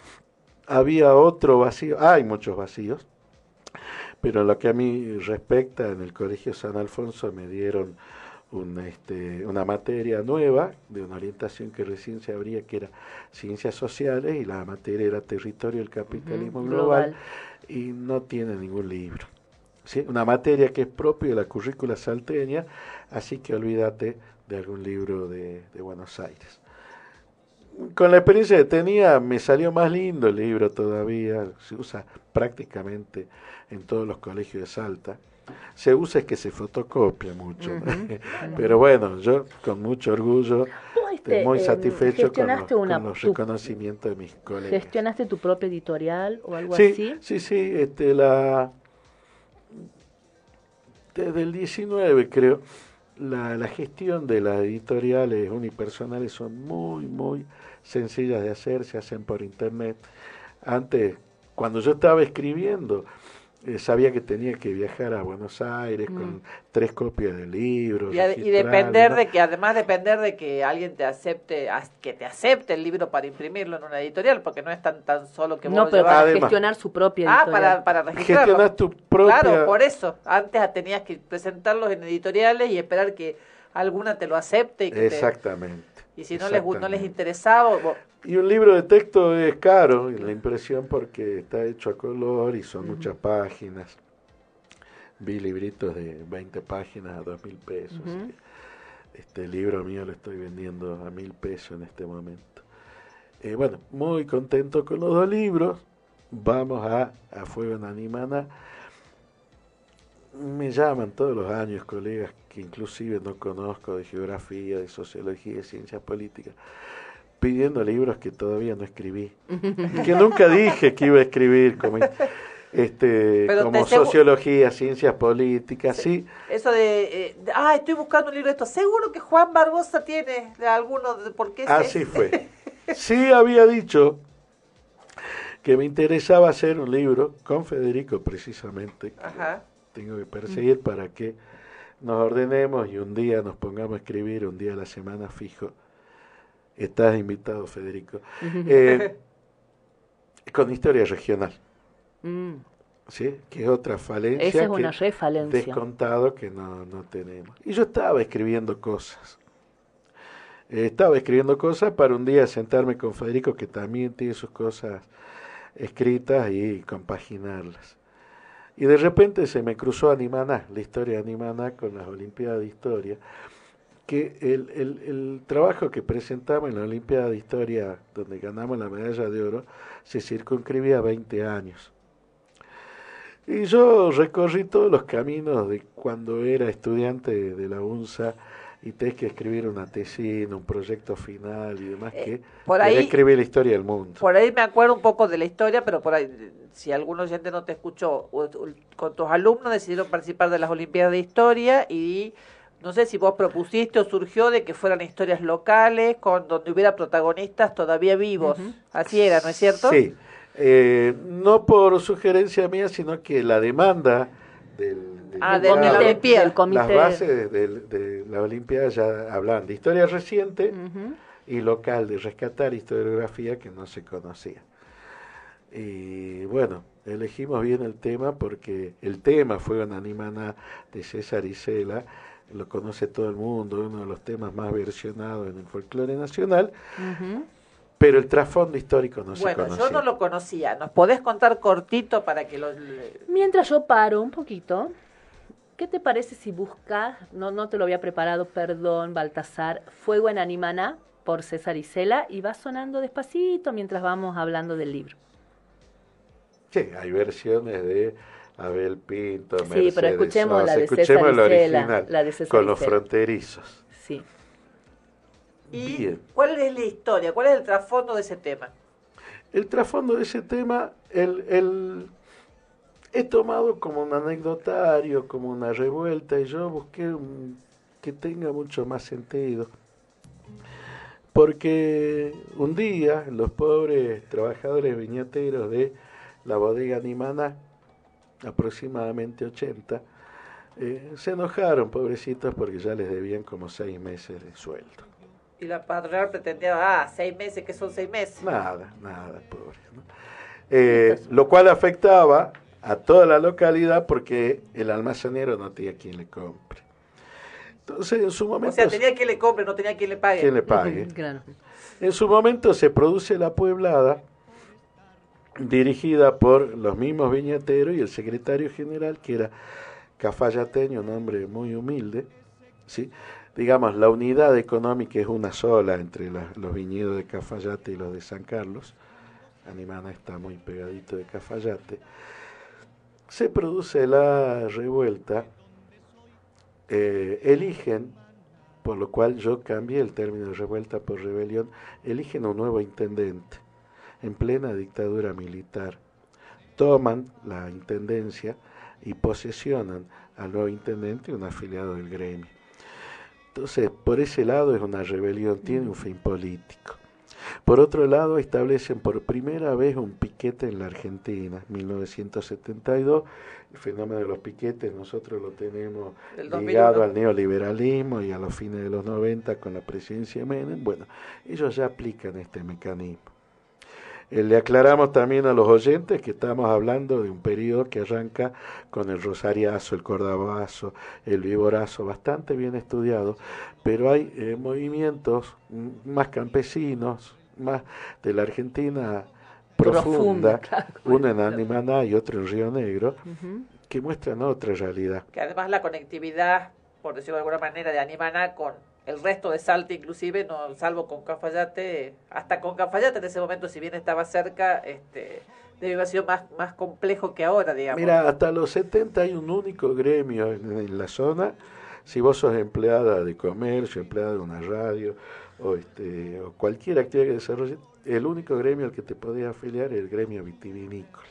Había otro vacío, hay muchos vacíos, pero en lo que a mí respecta, en el Colegio San Alfonso me dieron este, una materia nueva de una orientación que recién se abría, que era ciencias sociales, y la materia era territorio del capitalismo global, global. y no tiene ningún libro. ¿sí? Una materia que es propia de la currícula salteña, así que olvídate de algún libro de, de Buenos Aires. Con la experiencia que tenía, me salió más lindo el libro todavía, se usa prácticamente en todos los colegios de Salta. Se usa es que se fotocopia mucho, pero bueno, yo con mucho orgullo, este, muy em, satisfecho con los, una- con los tu- reconocimientos de mis colegas. ¿Gestionaste tu propia editorial o algo Sí, así? sí, sí, este, la, desde el 19 creo, la, la gestión de las editoriales unipersonales son muy, muy sencillas de hacer, se hacen por internet. Antes, cuando yo estaba escribiendo, eh, sabía que tenía que viajar a Buenos Aires con tres copias del libro. Mm. y, depender ¿no? de que, además depender de que alguien te acepte, que te acepte el libro para imprimirlo en una editorial, porque no es tan, tan solo que vos No, lo pero llevas- para Además- gestionar su propia Ah, editorial. para, para registrarlo. Gestionás tu propia... Claro, por eso. Antes tenías que presentarlos en editoriales y esperar que alguna te lo acepte y que te- Exactamente. Y si no les, no les interesaba, vos- Y un libro de texto es caro, la impresión, porque está hecho a color y son muchas páginas. Vi libritos de 20 páginas a dos mil pesos. Este libro mío lo estoy vendiendo a mil pesos en este momento. Eh, bueno, muy contento con los dos libros. Vamos a, a Fuego en Animana. Me llaman todos los años colegas que inclusive no conozco de geografía, de sociología, de ciencias políticas, pidiendo libros que todavía no escribí, que nunca dije que iba a escribir, como, este, como sociología, ciencias políticas, sí. eso de, eh, ah, estoy buscando un libro de esto. Seguro que Juan Barbosa tiene de alguno, de, porque ese- Así fue. Sí había dicho que me interesaba hacer un libro con Federico precisamente, Ajá. tengo que perseguir para que nos ordenemos y un día nos pongamos a escribir, un día a la semana fijo. Estás invitado, Federico. Eh, con historia regional, Mm, ¿sí? que es otra falencia. Esa es que una refalencia. descontado que no, no tenemos. Y yo estaba escribiendo cosas. Eh, estaba escribiendo cosas para un día sentarme con Federico, que también tiene sus cosas escritas, y compaginarlas. Y de repente se me cruzó Animaná, la historia de Animaná con las Olimpiadas de Historia, que el, el, trabajo que presentamos en la Olimpiada de Historia, donde ganamos la medalla de oro, se circunscribía a 20 años. Y yo recorrí todos los caminos de cuando era estudiante de la UNSA y tenés que escribir una tesis, un proyecto final y demás, que Eh, por ahí- escribir la historia del mundo. Por ahí me acuerdo un poco de la historia, pero por ahí, si algún oyente no te escuchó, con tus alumnos decidieron participar de las Olimpiadas de Historia y no sé si vos propusiste o surgió de que fueran historias locales con donde hubiera protagonistas todavía vivos. Así era, ¿no es cierto? Sí, eh, no por sugerencia mía, sino que la demanda del, del Ah, del mercado, comité, Olimpiada. del comité. las bases de, de la Olimpiada ya hablan de historia reciente y local, de rescatar historiografía que no se conocía. Y bueno, elegimos bien el tema porque el tema fue una animana de César Isela, lo conoce todo el mundo, uno de los temas más versionados en el folclore nacional, pero el trasfondo histórico no se bueno, conocía. yo no lo conocía. ¿Nos podés contar cortito para que lo... le- Mientras yo paro un poquito, ¿qué te parece si buscas, no, no te lo había preparado, perdón, Baltasar, Fuego en Animaná por César Isela y va sonando despacito mientras vamos hablando del libro? Sí, hay versiones de Abel Pinto, Sí, pero Mercedes escuchemos la de César escuchemos la Isela, original, la de César con los fronterizos. Sí. ¿Y Bien. cuál es la historia? ¿Cuál es el trasfondo de ese tema? El trasfondo de ese tema, el, el, he tomado como un anecdotario, como una revuelta, y yo busqué un- que tenga mucho más sentido. Porque un día los pobres trabajadores viñateros de la bodega Nimana, aproximadamente 80, eh, se enojaron, pobrecitos, porque ya les debían como seis meses de sueldo. Y la patronal pretendía, ah, seis meses, que son seis meses. Nada, nada, pobre. ¿no? Eh, lo cual afectaba a toda la localidad porque el almacenero no tenía quien le compre. Entonces, en su O momento, sea, tenía quien le compre, no tenía quien le pague. quien le pague. Claro. En su momento se produce la pueblada, dirigida por los mismos viñateros y el secretario general, que era cafayateño, un hombre muy humilde, ¿sí? Digamos, la unidad económica es una sola entre la- los viñedos de Cafayate y los de San Carlos. Animana está muy pegadito de Cafayate. Se produce la revuelta, eh, eligen por lo cual yo cambié el término de revuelta por rebelión, eligen un nuevo intendente en plena dictadura militar. Toman la intendencia y posesionan al nuevo intendente, un afiliado del gremio. Entonces, por ese lado es una rebelión, tiene un fin político. Por otro lado, establecen por primera vez un piquete en la Argentina, 1972. El fenómeno de los piquetes nosotros lo tenemos ligado 2001. al neoliberalismo y a los fines de los 90 con la presidencia de Menem. Bueno, ellos ya aplican este mecanismo. Eh, le aclaramos también a los oyentes que estamos hablando de un periodo que arranca con el rosariazo, el cordabazo, el viborazo, bastante bien estudiado, pero hay eh, movimientos más campesinos, más de la Argentina profunda, Profunda, claro. uno en Animaná y otro en Río Negro, que muestran otra realidad. Que además la conectividad, por decirlo de alguna manera, de Animaná con el resto de Salta inclusive, no salvo con Cafayate, hasta con Cafayate en ese momento, si bien estaba cerca, este debe haber sido más, más complejo que ahora, digamos. Mira, hasta los 70 hay un único gremio en, en la zona. Si vos sos empleada de comercio, empleada de una radio o, este, o cualquier actividad que desarrolle, el único gremio al que te podías afiliar es el gremio vitivinícola.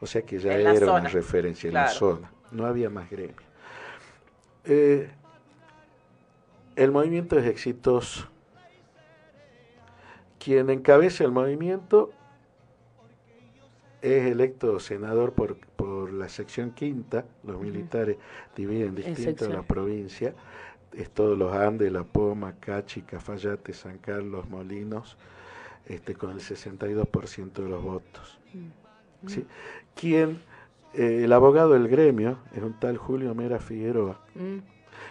O sea que ya En era una referencia en la zona. No había más gremio. Eh, el movimiento es exitoso. Quien encabeza el movimiento es electo senador por, por la sección quinta, los militares dividen distinto sección. la provincia, es todos los Andes, La Poma, Cachi, Cafayate, San Carlos, Molinos, este, con el 62% de los votos. ¿sí? Quien, eh, el abogado del gremio es un tal Julio Mera Figueroa, Mm.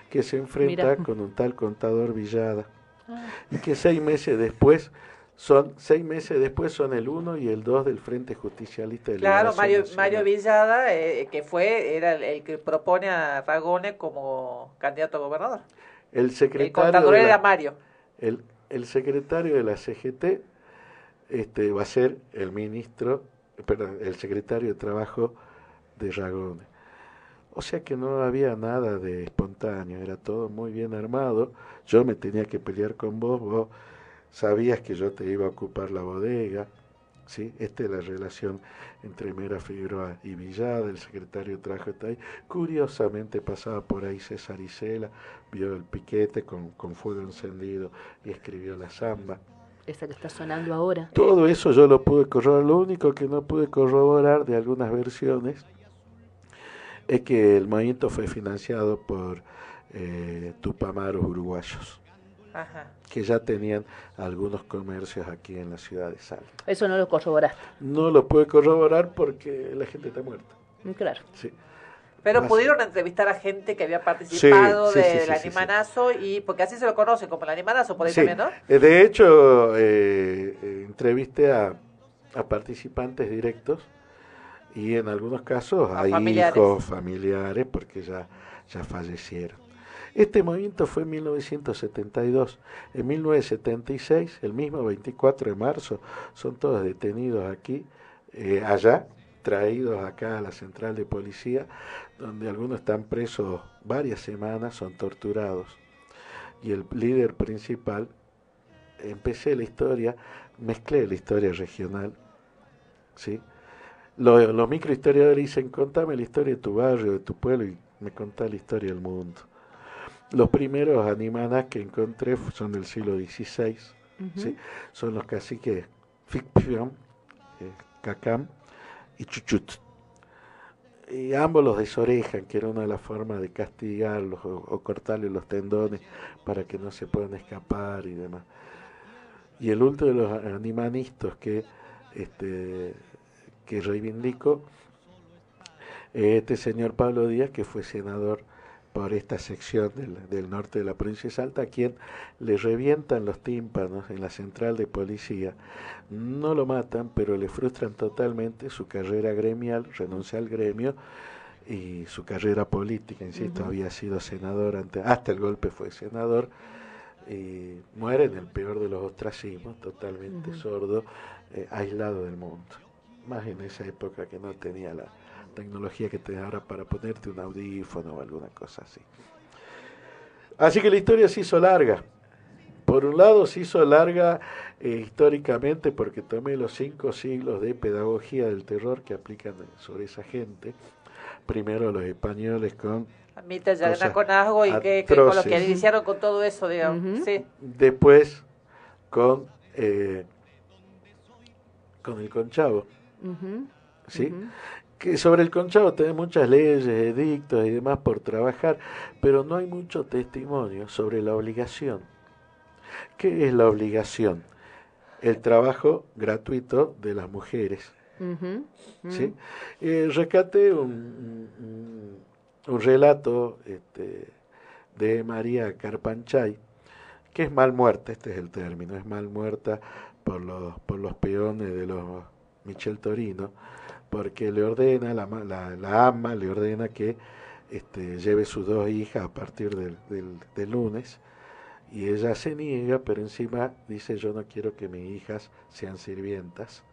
Que se enfrenta Mira. con un tal contador Villada, Ah. y que seis meses después son seis meses después son el 1 y el 2 del Frente Justicialista de Claro, Mario, Nacional. Mario Villada, eh, que fue, era el, el que propone a Ragone como candidato a gobernador. el El secretario contador de la- era Mario. el, el secretario de la CGT este va a ser el ministro, perdón, el secretario de Trabajo de Ragone. O sea que no había nada de espontáneo, era todo muy bien armado. Yo me tenía que pelear con vos, vos sabías que yo te iba a ocupar la bodega, ¿sí? Esta es la relación entre Mera Figueroa y Villada, el secretario trajo ahí. Curiosamente pasaba por ahí César Isela, vio el piquete con, con fuego encendido y escribió la samba. Esa que está sonando ahora. Todo eso yo lo pude corroborar. Lo único que no pude corroborar de algunas versiones es que el movimiento fue financiado por eh, tupamaros uruguayos, Ajá. que ya tenían algunos comercios aquí en la ciudad de Salta. Eso no lo corroboraste. No lo pude corroborar porque la gente está muerta. Claro. Sí. Pero pudieron entrevistar a gente que había participado Sí, sí, del sí, sí, sí. animanazo y porque así se lo conoce como el animanazo por ahí Sí, también, ¿no? eh, de hecho, eh, eh, entrevisté a, a participantes directos y en algunos casos familiares. hijos, familiares, porque ya, ya fallecieron. Este movimiento fue en 1972. En 1976, el mismo 24 de marzo, son todos detenidos aquí, eh, allá, traídos acá a la central de policía, donde algunos están presos varias semanas, son torturados. Y el líder principal, empecé la historia, mezclé la historia regional, ¿sí? Los, los microhistoriadores dicen, contame la historia de tu barrio, de tu pueblo, y me contá la historia del mundo. Los primeros animanas que encontré son del siglo XVI, ¿sí? son los caciques Ficpiam, eh, Cacam y Chuchut. Y ambos los desorejan, que era una de las formas de castigarlos o, o cortarles los tendones para que no se puedan escapar y demás. Y el último de los animanistas que, este, que reivindico es este señor Pablo Díaz, que fue senador por esta sección del, del norte de la provincia de Salta, a quien le revientan los tímpanos en la central de policía. No lo matan, pero le frustran totalmente su carrera gremial, renuncia al gremio y su carrera política, insisto, había sido senador ante, hasta el golpe fue senador y muere en el peor de los ostracismos, totalmente sordo, eh, aislado del mundo. Más en esa época que no tenía la tecnología que te da ahora para ponerte un audífono o alguna cosa así. Así que la historia se hizo larga. Por un lado se hizo larga eh, históricamente porque tomé los cinco siglos de pedagogía del terror que aplican sobre esa gente. Primero los españoles con Mita Cosas Yagna con Asgo y que, que con lo que iniciaron con todo eso, digamos. Sí. después con eh, con el conchavo, ¿sí? Que sobre el conchavo tenés muchas leyes, edictos y demás por trabajar, pero no hay mucho testimonio sobre la obligación. ¿Qué es la obligación? El trabajo gratuito de las mujeres. ¿sí? Eh, un, un- un relato este, de María Carpanchay, que es mal muerta, este es el término, es mal muerta por los, por los peones de los Michel Torino, porque le ordena, la, la, la ama le ordena que este, lleve sus dos hijas a partir del, del lunes, y ella se niega, pero encima dice yo no quiero que mis hijas sean sirvientas.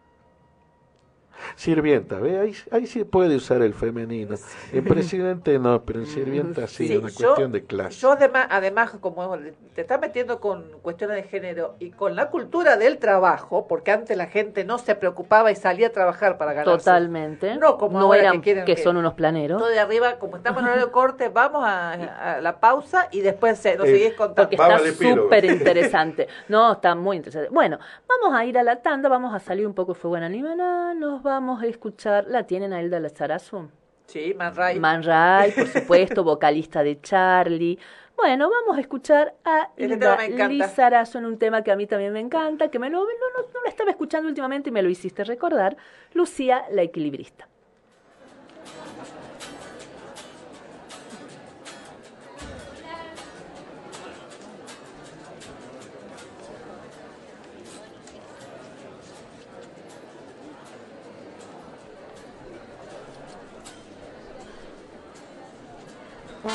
Sirvienta, ¿ve? Ahí, ahí sí puede usar el femenino. En presidente no, pero en sirvienta sí, Sí, es una yo- cuestión de clase. Yo además, además, como te estás metiendo con cuestiones de género y con la cultura del trabajo, porque antes la gente no se preocupaba y salía a trabajar para ganarse. Totalmente. No como ahora eran que quieren que que- son unos planeros. Todo de arriba, como estamos en horario corte, vamos a, a la pausa y después se, nos Eh, seguís contando. Porque está súper interesante. No, está muy interesante. Bueno, vamos a ir a la tanda, vamos a salir un poco de Fuego en Animaná, nos vamos a escuchar. ¿La tienen a Hilda Lazarazo? Sí, Man Ray. Man Ray, por supuesto, vocalista de Charlie. Bueno, vamos a escuchar a Este Hilda. Lizarazo en un tema que a mí también me encanta, que me lo, no, no, no lo estaba escuchando últimamente y me lo hiciste recordar. Lucía, la equilibrista. Señoras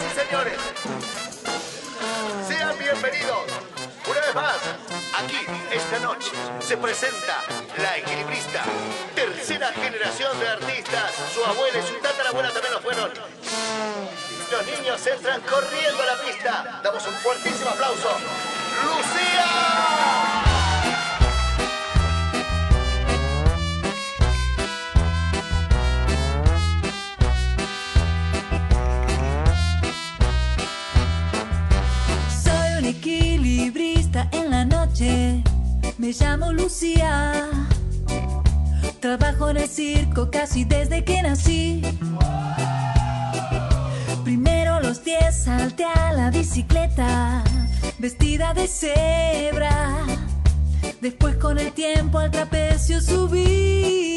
y señores, sean bienvenidos una vez más. Aquí, esta noche, se presenta la equilibrista, tercera generación de artistas. Su abuela y su tatarabuela también lo fueron. Los niños entran corriendo a la pista. Damos un fuertísimo aplauso. ¡Lucía! Soy un equilibrista en la noche. Me llamo Lucía. Trabajo en el circo casi desde que nací. Los 10 salté a la bicicleta, vestida de cebra. Después con el tiempo al trapecio subí.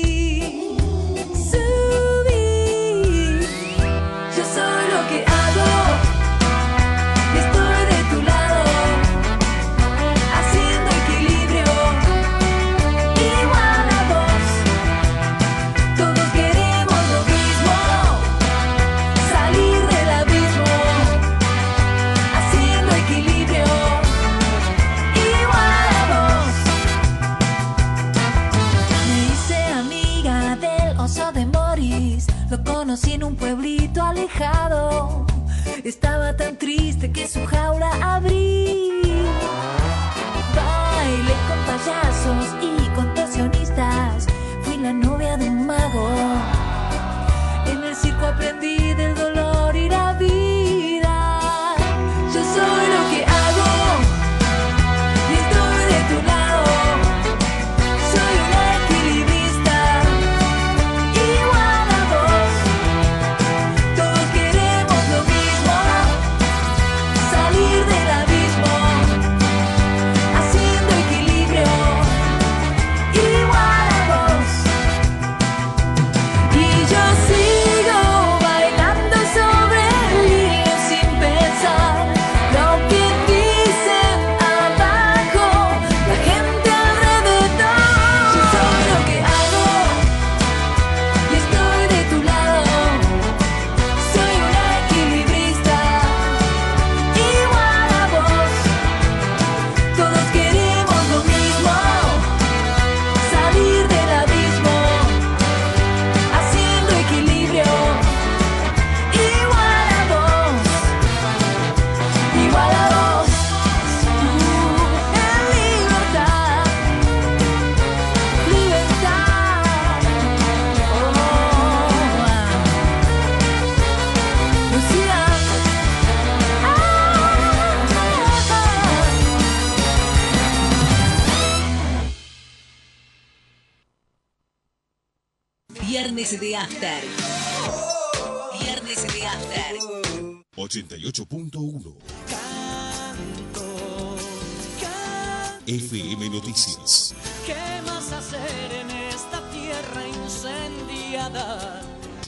FM Noticias. ¿Qué más hacer en esta tierra incendiada?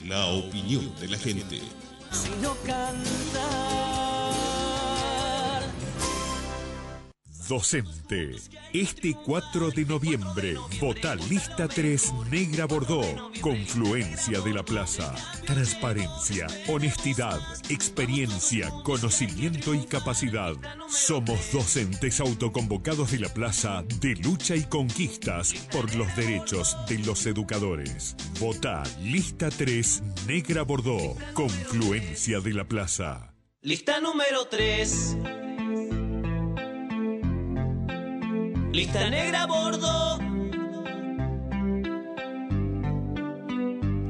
La opinión de la gente. Sino cantar. Docente. Este 4 de noviembre, vota lista 3 Negra Bordeaux. Confluencia de la Plaza. Transparencia, honestidad, experiencia, conocimiento y capacidad. Somos docentes autoconvocados de la Plaza de lucha y conquistas por los derechos de los educadores. Vota lista 3 Negra Bordeaux. Confluencia de la Plaza. Lista número 3. Lista negra a bordo.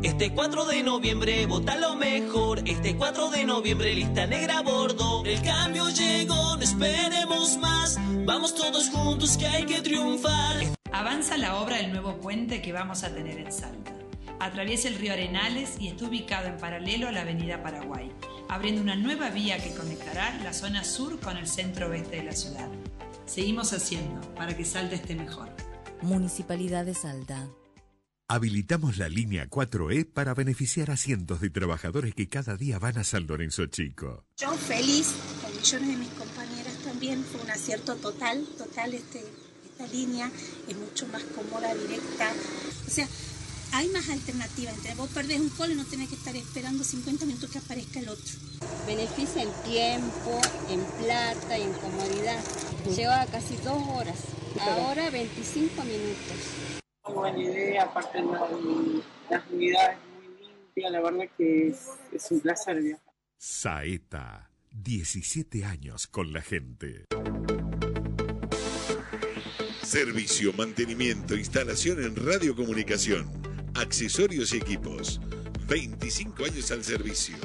Este 4 de noviembre vota lo mejor. Este 4 de noviembre lista negra a bordo. El cambio llegó, no esperemos más. Vamos todos juntos que hay que triunfar. Avanza la obra del nuevo puente que vamos a tener en Salta. Atraviesa el río Arenales y está ubicado en paralelo a la avenida Paraguay, abriendo una nueva vía que conectará la zona sur con el centro oeste de la ciudad. Seguimos haciendo para que Salta esté mejor. Municipalidad de Salta. Habilitamos la línea 4E para beneficiar a cientos de trabajadores que cada día van a San Lorenzo Chico. Yo feliz, con millones de mis compañeras también, fue un acierto total, total este, esta línea, es mucho más cómoda, directa. O sea, hay más alternativas. Entre vos perdés un colo y no tenés que estar esperando 50 minutos que aparezca el otro. Beneficia en tiempo, en plata, en comodidad. Lleva casi dos horas, ahora 25 minutos. Muy buena idea, aparte la- las unidades muy limpias, la verdad que es, es un placer viajar. Saeta, 17 años con la gente. Servicio, mantenimiento, instalación en radiocomunicación, accesorios y equipos. 25 años al servicio.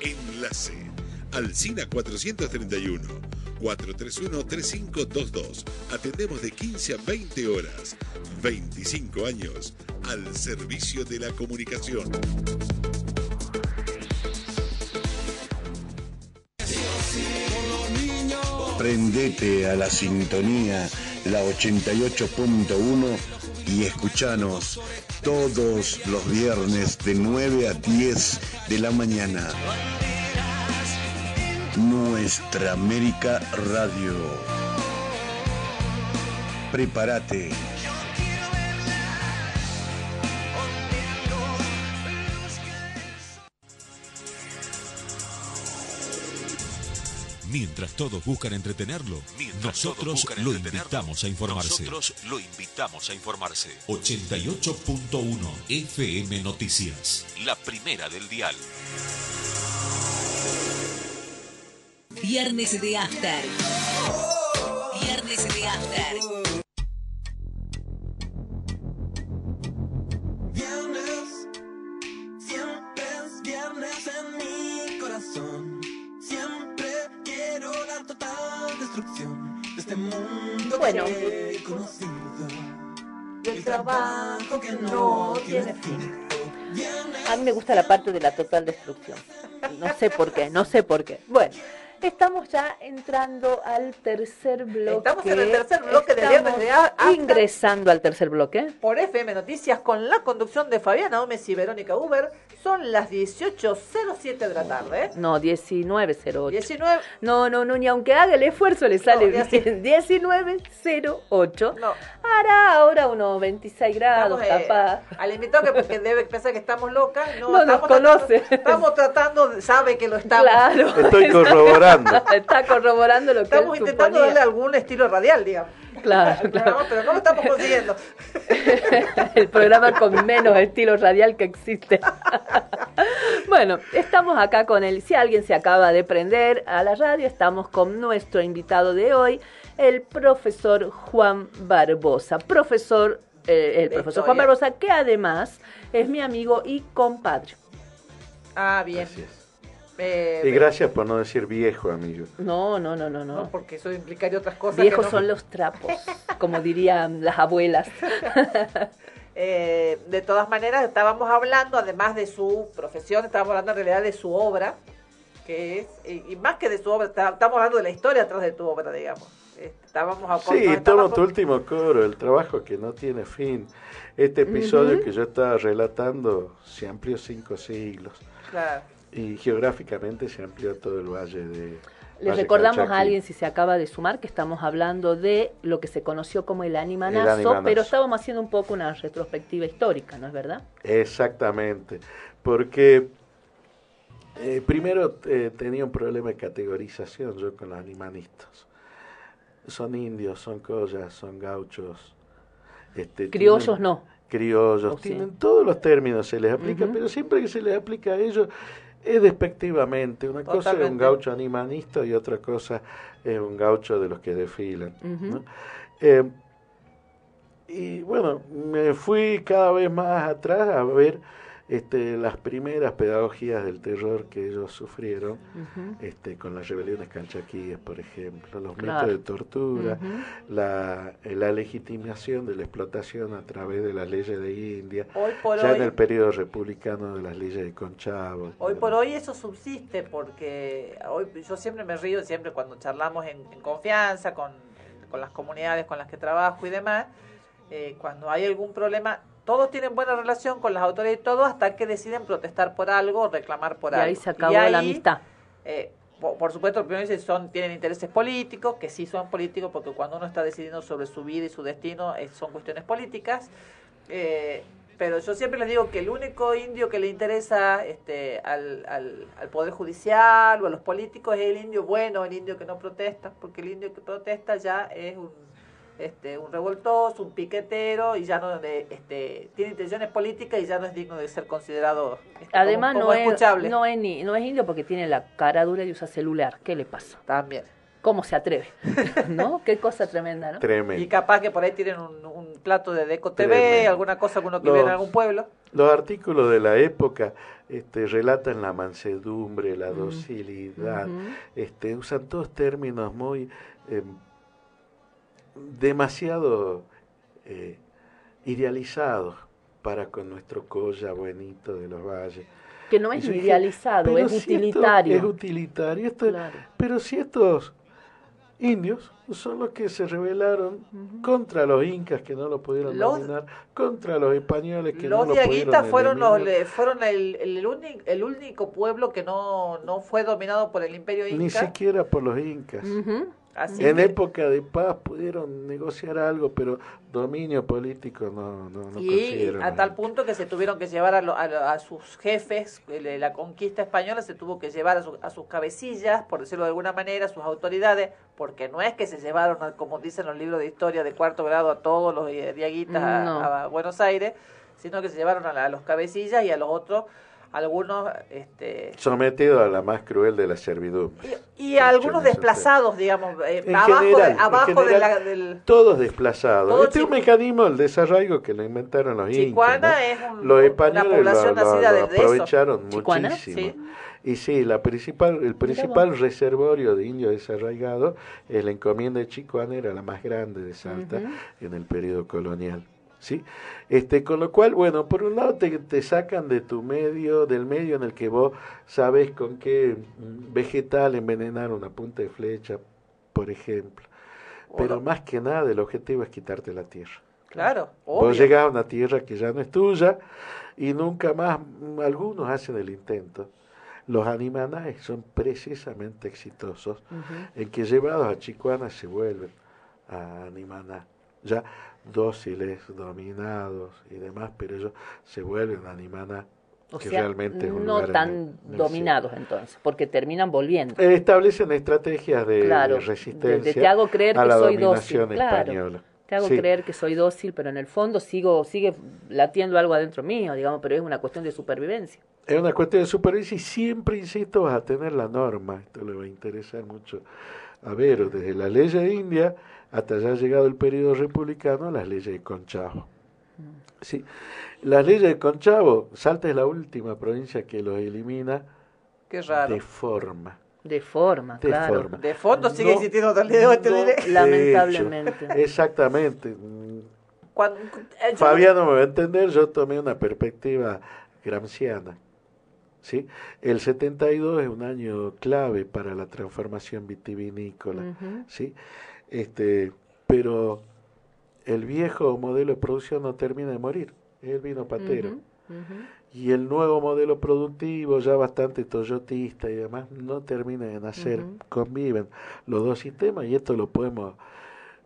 Enlace. Alcina 431. 431-3522. Atendemos de 15 a 20 horas. 25 años al servicio de la comunicación. Prendete a la sintonía, la 88.1 y escuchanos todos los viernes de 9 a 10 de la mañana. Nuestra América Radio. Prepárate. Mientras todos buscan entretenerlo, nosotros lo invitamos a informarse. Nosotros lo invitamos a informarse. 88.1 FM Noticias. La primera del dial. Viernes de After. Viernes de After. Viernes, siempre es viernes en mi corazón. Siempre la total destrucción de este mundo Bueno. que he conocido. El trabajo que no tiene fin. A mí me gusta la parte de la total destrucción. No sé por qué, no sé por qué. Bueno, estamos ya entrando al tercer bloque. Estamos en el tercer bloque de Viernes de. Ingresando al tercer bloque. Por FM Noticias con la conducción de Fabiana Gómez y Verónica Uber. Son las 18.07 de la tarde. No, 1908. 19. No, no, no, ni aunque haga el esfuerzo le sale No, bien. 1908. Hará ahora unos 26 grados, Estamos, eh, capaz. al invitado que, que debe pensar que estamos locas, no, No nos tratando- conoce. estamos tratando, sabe que lo estamos. Claro. Estoy corroborando. Está corroborando lo que Estamos él intentando suponía. darle algún estilo radial, digamos. Claro, claro. No, pero no lo estamos consiguiendo. el programa con menos estilo radial que existe. bueno, estamos acá con el, si alguien se acaba de prender a la radio, estamos con nuestro invitado de hoy, el profesor Juan Barbosa. Profesor, eh, el profesor Juan. Barbosa, que además es mi amigo y compadre. Ah, bien. Eh, Y gracias por no decir viejo, amigo. No, no, no, no, no. no, porque eso implicaría otras cosas. Viejos que no- son los trapos, como dirían las abuelas. Eh, de todas maneras, estábamos hablando, además de su profesión, estábamos hablando en realidad de su obra, que es, y, y más que de su obra, está- estamos hablando de la historia atrás de tu obra, digamos. Eh, Estábamos a Sí, estábamos- tu último coro, el trabajo que no tiene fin. Este episodio que yo estaba relatando se amplió cinco siglos Claro. Y geográficamente se amplió todo el valle de... Les Valle recordamos Calchaquí. a alguien, si se acaba de sumar, que estamos hablando de lo que se conoció como el animanazo, El animanazo. pero estábamos haciendo un poco una retrospectiva histórica, ¿no es verdad? Exactamente, porque eh, primero eh, tenía un problema de categorización yo con los animanistas. Son indios, son collas, son gauchos. Este, Criollos tienen- no. Criollos, Oh, sí. tienen todos los términos, se les aplica, pero siempre que se les aplica a ellos es despectivamente. Una cosa es un gaucho animanista y otra cosa es un gaucho de los que desfilan. Eh, y bueno, me fui cada vez más atrás a ver este, las primeras pedagogías del terror que ellos sufrieron, este, con las rebeliones calchaquíes, por ejemplo, los Claro. de tortura, la, la legitimación de la explotación a través de las leyes de India, Hoy por ya hoy- en el periodo republicano de las leyes de Conchavo. Hoy por hoy eso subsiste porque hoy yo siempre me río, siempre cuando charlamos en, en confianza con, con las comunidades con las que trabajo y demás, eh, cuando hay algún problema, todos tienen buena relación con las autoridades y todo hasta que deciden protestar por algo reclamar por y algo. ahí se acabó Y ahí, la amistad. eh, por, por supuesto, primero dicen son tienen intereses políticos, que sí son políticos, porque cuando uno está decidiendo sobre su vida y su destino eh, son cuestiones políticas. Eh, pero yo siempre les digo que el único indio que le interesa este, al, al, al Poder Judicial o a los políticos es el indio bueno, el indio que no protesta, porque el indio que protesta ya es un, este, un revoltoso, un piquetero y ya no de, este, tiene intenciones políticas y ya no es digno de ser considerado este, Además como, no, es, escuchable. no, es ni, no es indio porque tiene la cara dura y usa celular. ¿Qué le pasa? También. ¿Cómo se atreve? ¿No? Qué cosa tremenda, ¿no? Tremendo. Y capaz que por ahí tienen un, un plato de Deco TV, Tremendo. alguna cosa alguno que Los- en algún pueblo. Los artículos de la época este, relatan la mansedumbre, la docilidad, este, usan todos términos muy eh, demasiado eh, idealizados para con nuestro colla buenito de los valles. Que no es dije, idealizado, "Pero es si utilitario". Es utilitario. esto- Claro. Pero si estos indios son los que se rebelaron contra los incas que no lo pudieron Los- dominar, contra los españoles que Los no lo pudieron fueron, los, eliminar. le- fueron el, el, único, el único pueblo que no, no fue dominado por el imperio Ni inca. siquiera por los incas. Así en que- época de paz pudieron negociar algo, pero dominio político no, no, no y consiguieron. a tal punto que se tuvieron que llevar a, lo- a lo- a sus jefes, el- la conquista española se tuvo que llevar a, su- a sus cabecillas, por decirlo de alguna manera, a sus autoridades, porque no es que se llevaron, a- como dicen los libros de historia de cuarto grado, a todos los eh, diaguitas a- No. a, Buenos Aires, sino que se llevaron a, la- a los cabecillas y a los otros, algunos... este Sometido a la más cruel de las servidumbres. y algunos desplazados, digamos, eh, abajo, general, de, abajo de la, del... Todos desplazados. Todo este es un mecanismo del desarraigo que lo inventaron los Chicuana incas. es ¿no? un- los una españoles población lo, lo- nacida lo de- de eso. aprovecharon muchísimo. Sí. Y sí, la principal, el principal reservorio de indios desarraigados es la encomienda de Chicuana, era la más grande de Salta en el periodo colonial. ¿Sí? Este, con lo cual, bueno, por un lado te, te sacan de tu medio, del medio en el que vos sabes con qué mm, vegetal envenenar una punta de flecha, por ejemplo. Pero más que nada el objetivo es quitarte la tierra. Claro, obvio. Vos llegás a una tierra que ya no es tuya y nunca más, mm, algunos hacen el intento. Los animanaes son precisamente exitosos en que llevados a Chicuana se vuelven a Animaná, ya dóciles, dominados y demás, pero ellos se vuelven a Animaná, O que sea, realmente es un no lugar en tan el- en el dominados entonces, porque terminan volviendo. Eh, Establecen estrategias de, Claro, de de- resistencia de te hago creer a que la soy dominación dócil, claro. Te hago Sí. creer que soy dócil, pero en el fondo sigo sigue latiendo algo adentro mío, digamos, pero es una cuestión de supervivencia. Es una cuestión de supervivencia y siempre, insisto, vas a tener la norma. Esto le va a interesar mucho a ver, desde la ley de India hasta ya llegado el periodo republicano, las leyes de Conchavo. Sí. Las leyes de Conchavo, Salta es la última provincia que los elimina Qué raro. de forma. De forma, De claro. forma. De fondo sigue No, existiendo te no, Lamentablemente. hecho, exactamente. Mm, Cuando- eh, Fabiano me va a entender, yo tomé una perspectiva gramsciana. ¿sí? El 72 es un año clave para la transformación vitivinícola. ¿sí? Este, pero el viejo modelo de producción no termina de morir, es el vino patero. Y el nuevo modelo productivo, ya bastante toyotista y demás, no termina de nacer. Conviven los dos sistemas y esto lo podemos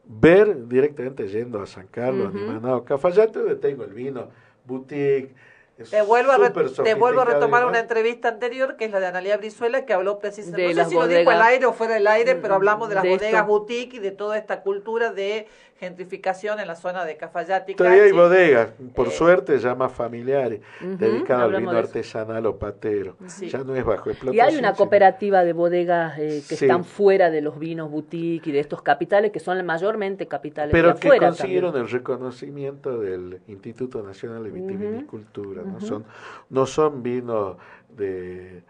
ver directamente yendo a San Carlos, a Nimanao, Cafayate, donde tengo el vino, boutique. Es Te vuelvo, a te vuelvo retomar una entrevista anterior, que es la de Analia Brizuela, que habló precisamente, De no sé las si lo dijo bodegas. al aire o fuera del aire, pero hablamos de las De bodegas esto. boutique y de toda esta cultura de gentrificación en la zona de Cafayate y Todavía hay bodegas, por suerte ya más familiares, Ujú, dedicadas al vino artesanal o patero. Sí. Ya no es bajo Y explotación. hay una sino- cooperativa de bodegas eh, que Sí. están fuera de los vinos boutique y de estos capitales que son mayormente capitales pero de que consiguieron también. el reconocimiento del Instituto Nacional de Vitivinicultura. ¿no? ujú. son no son vinos de,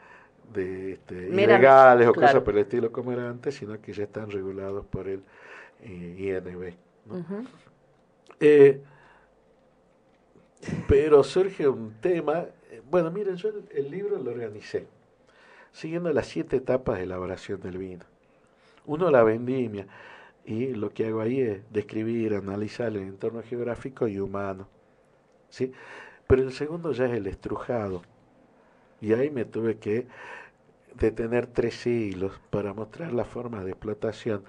de este, ilegales o claro. cosas por el estilo como era antes, sino que ya están regulados por el eh, INB. Eh, pero surge un tema, eh, bueno, miren, yo el, el libro lo organicé, siguiendo las siete etapas de elaboración del vino. Uno, la vendimia, y lo que hago ahí es describir, analizar el entorno geográfico y humano. ¿sí? Pero el segundo ya es el estrujado, y ahí me tuve que detener tres siglos para mostrar las formas de explotación,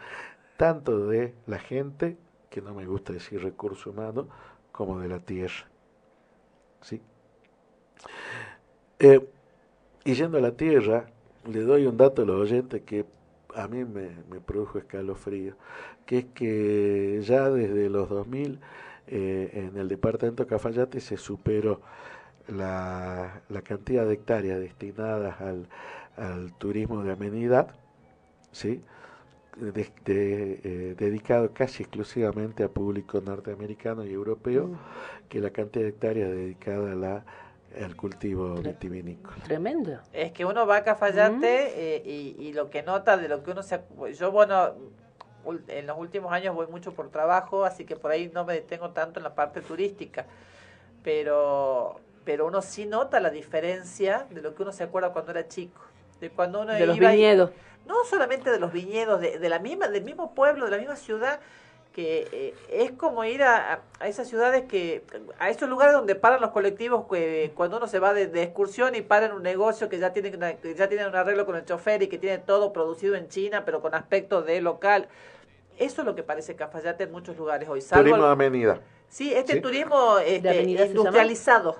tanto de la gente, que no me gusta decir recurso humano, como de la tierra. ¿sí? Eh, y yendo a la tierra, le doy un dato a los oyentes que a mí me, me produjo escalofrío, que es que ya desde los 2000 eh, en el departamento de Cafayate se superó la, la cantidad de hectáreas destinadas al, al turismo de amenidad, ¿sí? De- de, eh, dedicado casi exclusivamente a público norteamericano y europeo, Mm. que la cantidad de hectáreas dedicada a la, al cultivo vitivinícola. Tremendo. Es que uno va a Cafayate eh, y, y lo que nota de lo que uno se... Yo, bueno, en los últimos años voy mucho por trabajo, así que por ahí no me detengo tanto en la parte turística. Pero, pero uno sí nota la diferencia de lo que uno se acuerda cuando era chico. De cuando uno De los iba y-. no solamente de los viñedos, de, de la misma, del mismo pueblo, de la misma ciudad, que eh, es como ir a, a- esas ciudades que, a esos lugares donde paran los colectivos que cuando uno se va de, de excursión y para en un negocio que ya tiene una- que ya tienen un arreglo con el chofer y que tiene todo producido en China, pero con aspecto de local. Eso es lo que parece Cafayate en muchos lugares hoy. Salvo Turismo de amenidad. sí, este ¿sí? turismo este, avenida industrializado.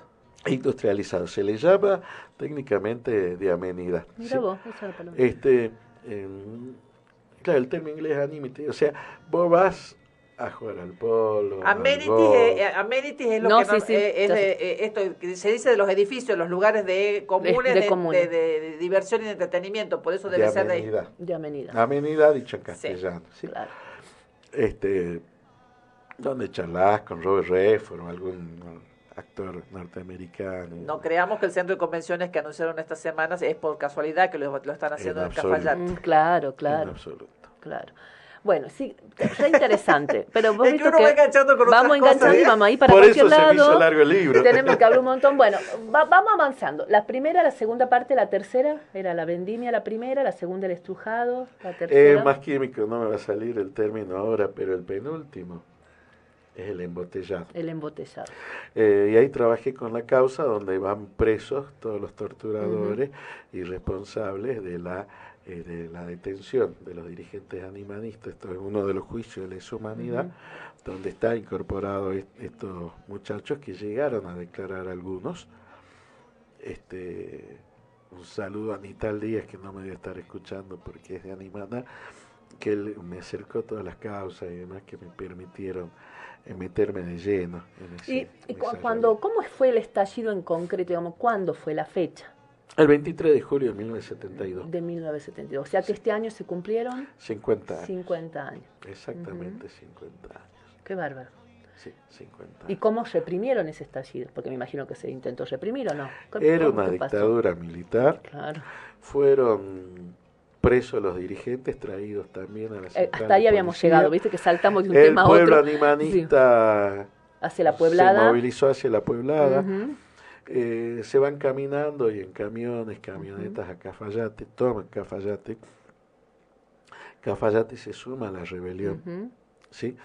Industrializado. Se le llama técnicamente de amenidad. Mira ¿sí? vos, esa es la palabra. Este, em, claro, el término inglés es amenity. O sea, vos vas a jugar al polo. Amenities, golf. eh, amenities es lo No, que no- sí, sí, eh, es eh, esto que se dice de los edificios, los lugares de comunes de de, comunes. de- de- de diversión y de entretenimiento, por eso de debe ser de ahí. amenidad. De amenidad. Amenidad dicho en castellano. ¿sí? Claro. Este, donde charlas con Robert Redford o algún actor norteamericano. No creamos que el centro de convenciones que anunciaron estas semanas es por casualidad que lo, lo están haciendo en, absoluto. Cafayate. Mm, claro, En claro, absoluto. claro. Bueno, sí, está interesante, pero vos Es que uno va enganchando con vamos otras cosas, enganchando y ¿eh? vamos ahí para Por cualquier eso se me lado. hizo largo el libro. Tenemos que hablar un montón. Bueno, va- vamos avanzando. La primera, la segunda parte, la tercera, era la vendimia la primera, la segunda el estrujado, la Es tercera. más químico, no me va a salir el término ahora, pero el penúltimo es el embotellado. El embotellado. Eh, y ahí trabajé con la causa donde van presos todos los torturadores y responsables de la, eh, de la detención de los dirigentes animalistas. Esto es uno de los juicios de lesa humanidad, donde está incorporado est- estos muchachos que llegaron a declarar algunos. Este, un saludo a Nital Díaz, que no me debe estar escuchando porque es de Animana, que él me acercó todas las causas y demás que me permitieron eh, meterme de lleno en ese, Y, y cu- cuando, ¿cómo fue el estallido en concreto? Digamos, ¿Cuándo fue la fecha El 23 de julio de 1972. de 1972? O sea que este año se cumplieron 50 años. 50 años. Exactamente 50 años. Qué bárbaro. Sí, 50 ¿Y cómo reprimieron ese estallido? Porque me imagino que se intentó reprimir o no. ¿Cómo- Era una dictadura militar. Claro. Fueron presos los dirigentes, traídos también a la Eh, hasta ahí habíamos policía. llegado, viste que saltamos de un El tema a pueblo otro. animanista Hacia la se pueblada. movilizó hacia la pueblada. Eh, se van caminando y en camiones, camionetas a Cafayate, toman Cafayate. Cafayate se suma a la rebelión. ¿sí?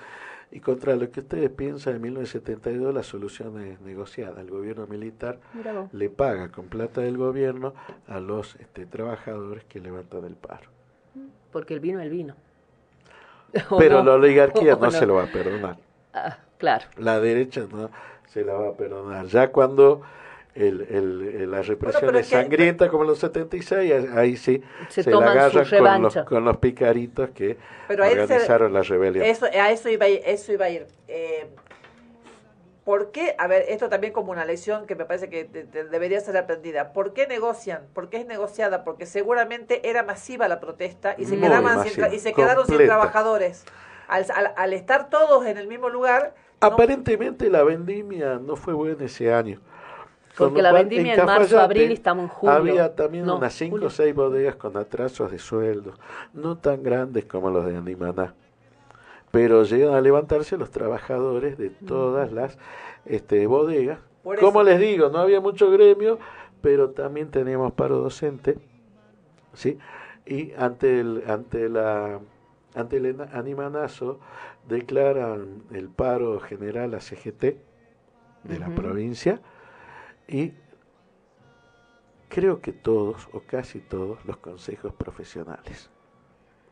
Y contra lo que ustedes piensan, en 1972 la solución es negociada. El gobierno militar le paga con plata del gobierno a los este, trabajadores que levantan el paro. Porque el vino es el vino. ¿O Pero no? la oligarquía ¿O no, se lo va a perdonar. Ah, claro. La derecha no se la va a perdonar. Ya cuando el, el- el- la represión pero es es que- sangrienta como en los 76, ahí sí Se se, la agarran con los, con los picaritos que Pero organizaron la rebelión. Eso, a eso iba a ir. Eso iba a ir. Eh, ¿Por qué? A ver, esto también como una lección que me parece que te- te debería ser aprendida. ¿Por qué negocian? ¿Por qué es negociada? Porque seguramente era masiva la protesta y se, Muy quedaban sin masiva, y se quedaron sin trabajadores. Al, al- al estar todos en el mismo lugar, Aparentemente la vendimia no fue buena ese año. Porque la vendimia en en marzo, abril y estamos en julio. Había también No, unas cinco julio. o seis bodegas con atrasos de sueldos, no tan grandes como los de Animaná. Pero llegan a levantarse los trabajadores de todas las este, bodegas. Por Como eso. les digo, no había mucho gremio, pero también teníamos paro docente. ¿sí? Y ante el, ante la ante el animanazo declaran el paro general a CGT de la provincia y creo que todos o casi todos los consejos profesionales.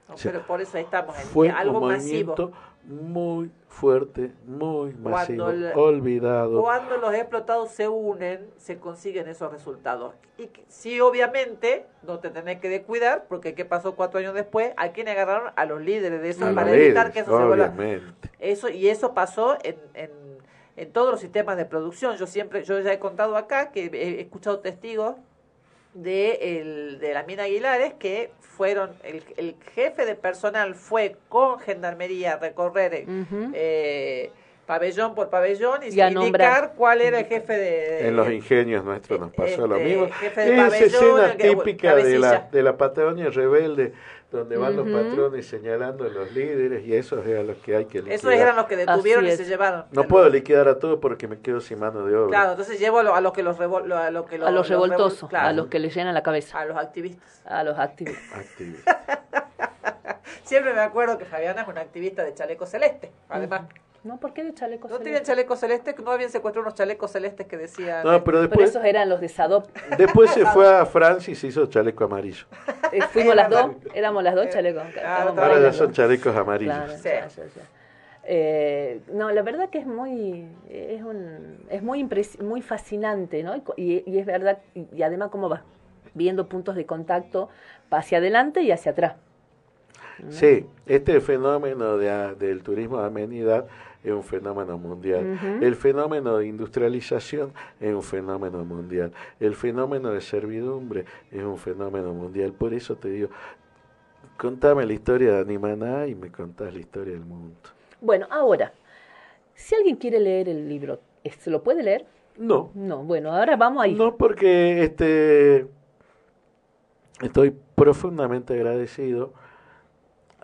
no, pero por eso estamos en Fue algo un masivo. muy fuerte, muy masivo, el- olvidado. Cuando los explotados se unen, se consiguen esos resultados. Y sí, obviamente, no te tenés que descuidar, porque ¿qué pasó cuatro años después? ¿A quién agarraron? A los líderes de eso, A para evitar líderes, que eso se vuelva... Eso, y eso pasó en, en, en todos los sistemas de producción. Yo siempre, yo ya he contado acá que he escuchado testigos de, el, de la mina Aguilares que fueron, el, el jefe de personal fue con gendarmería a recorrer eh, eh, pabellón por pabellón y, Y a indicar nombrar. cuál era el jefe de... En los ingenios nuestros nos pasó lo este, mismo. jefe de Esa pabellón, escena típica de la, de la Patagonia rebelde, donde van los patrones señalando a los líderes y esos eran los que hay que liquidar. Esos eran los que detuvieron y se llevaron. No puedo liquidar a todos porque me quedo sin mano de obra. Claro, entonces llevo a, lo- a los que los revol, a los que a los revol- revoltosos, claro, a los que les llenan la cabeza, a los activistas. a los activistas. Activista. Siempre me acuerdo que Fabiana es una activista de chaleco celeste, además. No, ¿por qué de chalecos ¿No tienen chaleco celeste? ¿No habían secuestrado unos chalecos celestes que decían... No, pero Pero después, esos eran los de Sadop. después se fue a Francia y se hizo chaleco amarillo. Eh, Fuimos las dos, éramos las dos chalecos. estábamos Ahora ya son chalecos amarillos. Claro, ya, ya, ya. Eh, no, la verdad que es muy, es un, es muy impres- muy fascinante, ¿no? Y Y, y es verdad, y, y además cómo vas viendo puntos de contacto hacia adelante y hacia atrás. Sí, este fenómeno de, del turismo de amenidad es un fenómeno mundial. El fenómeno de industrialización es un fenómeno mundial. El fenómeno de servidumbre es un fenómeno mundial. Por eso te digo, contame la historia de Animaná y me contás la historia del mundo. Bueno, ahora, si alguien quiere leer el libro, ¿se lo puede leer? No. No, bueno, ahora vamos ahí. No, porque este estoy profundamente agradecido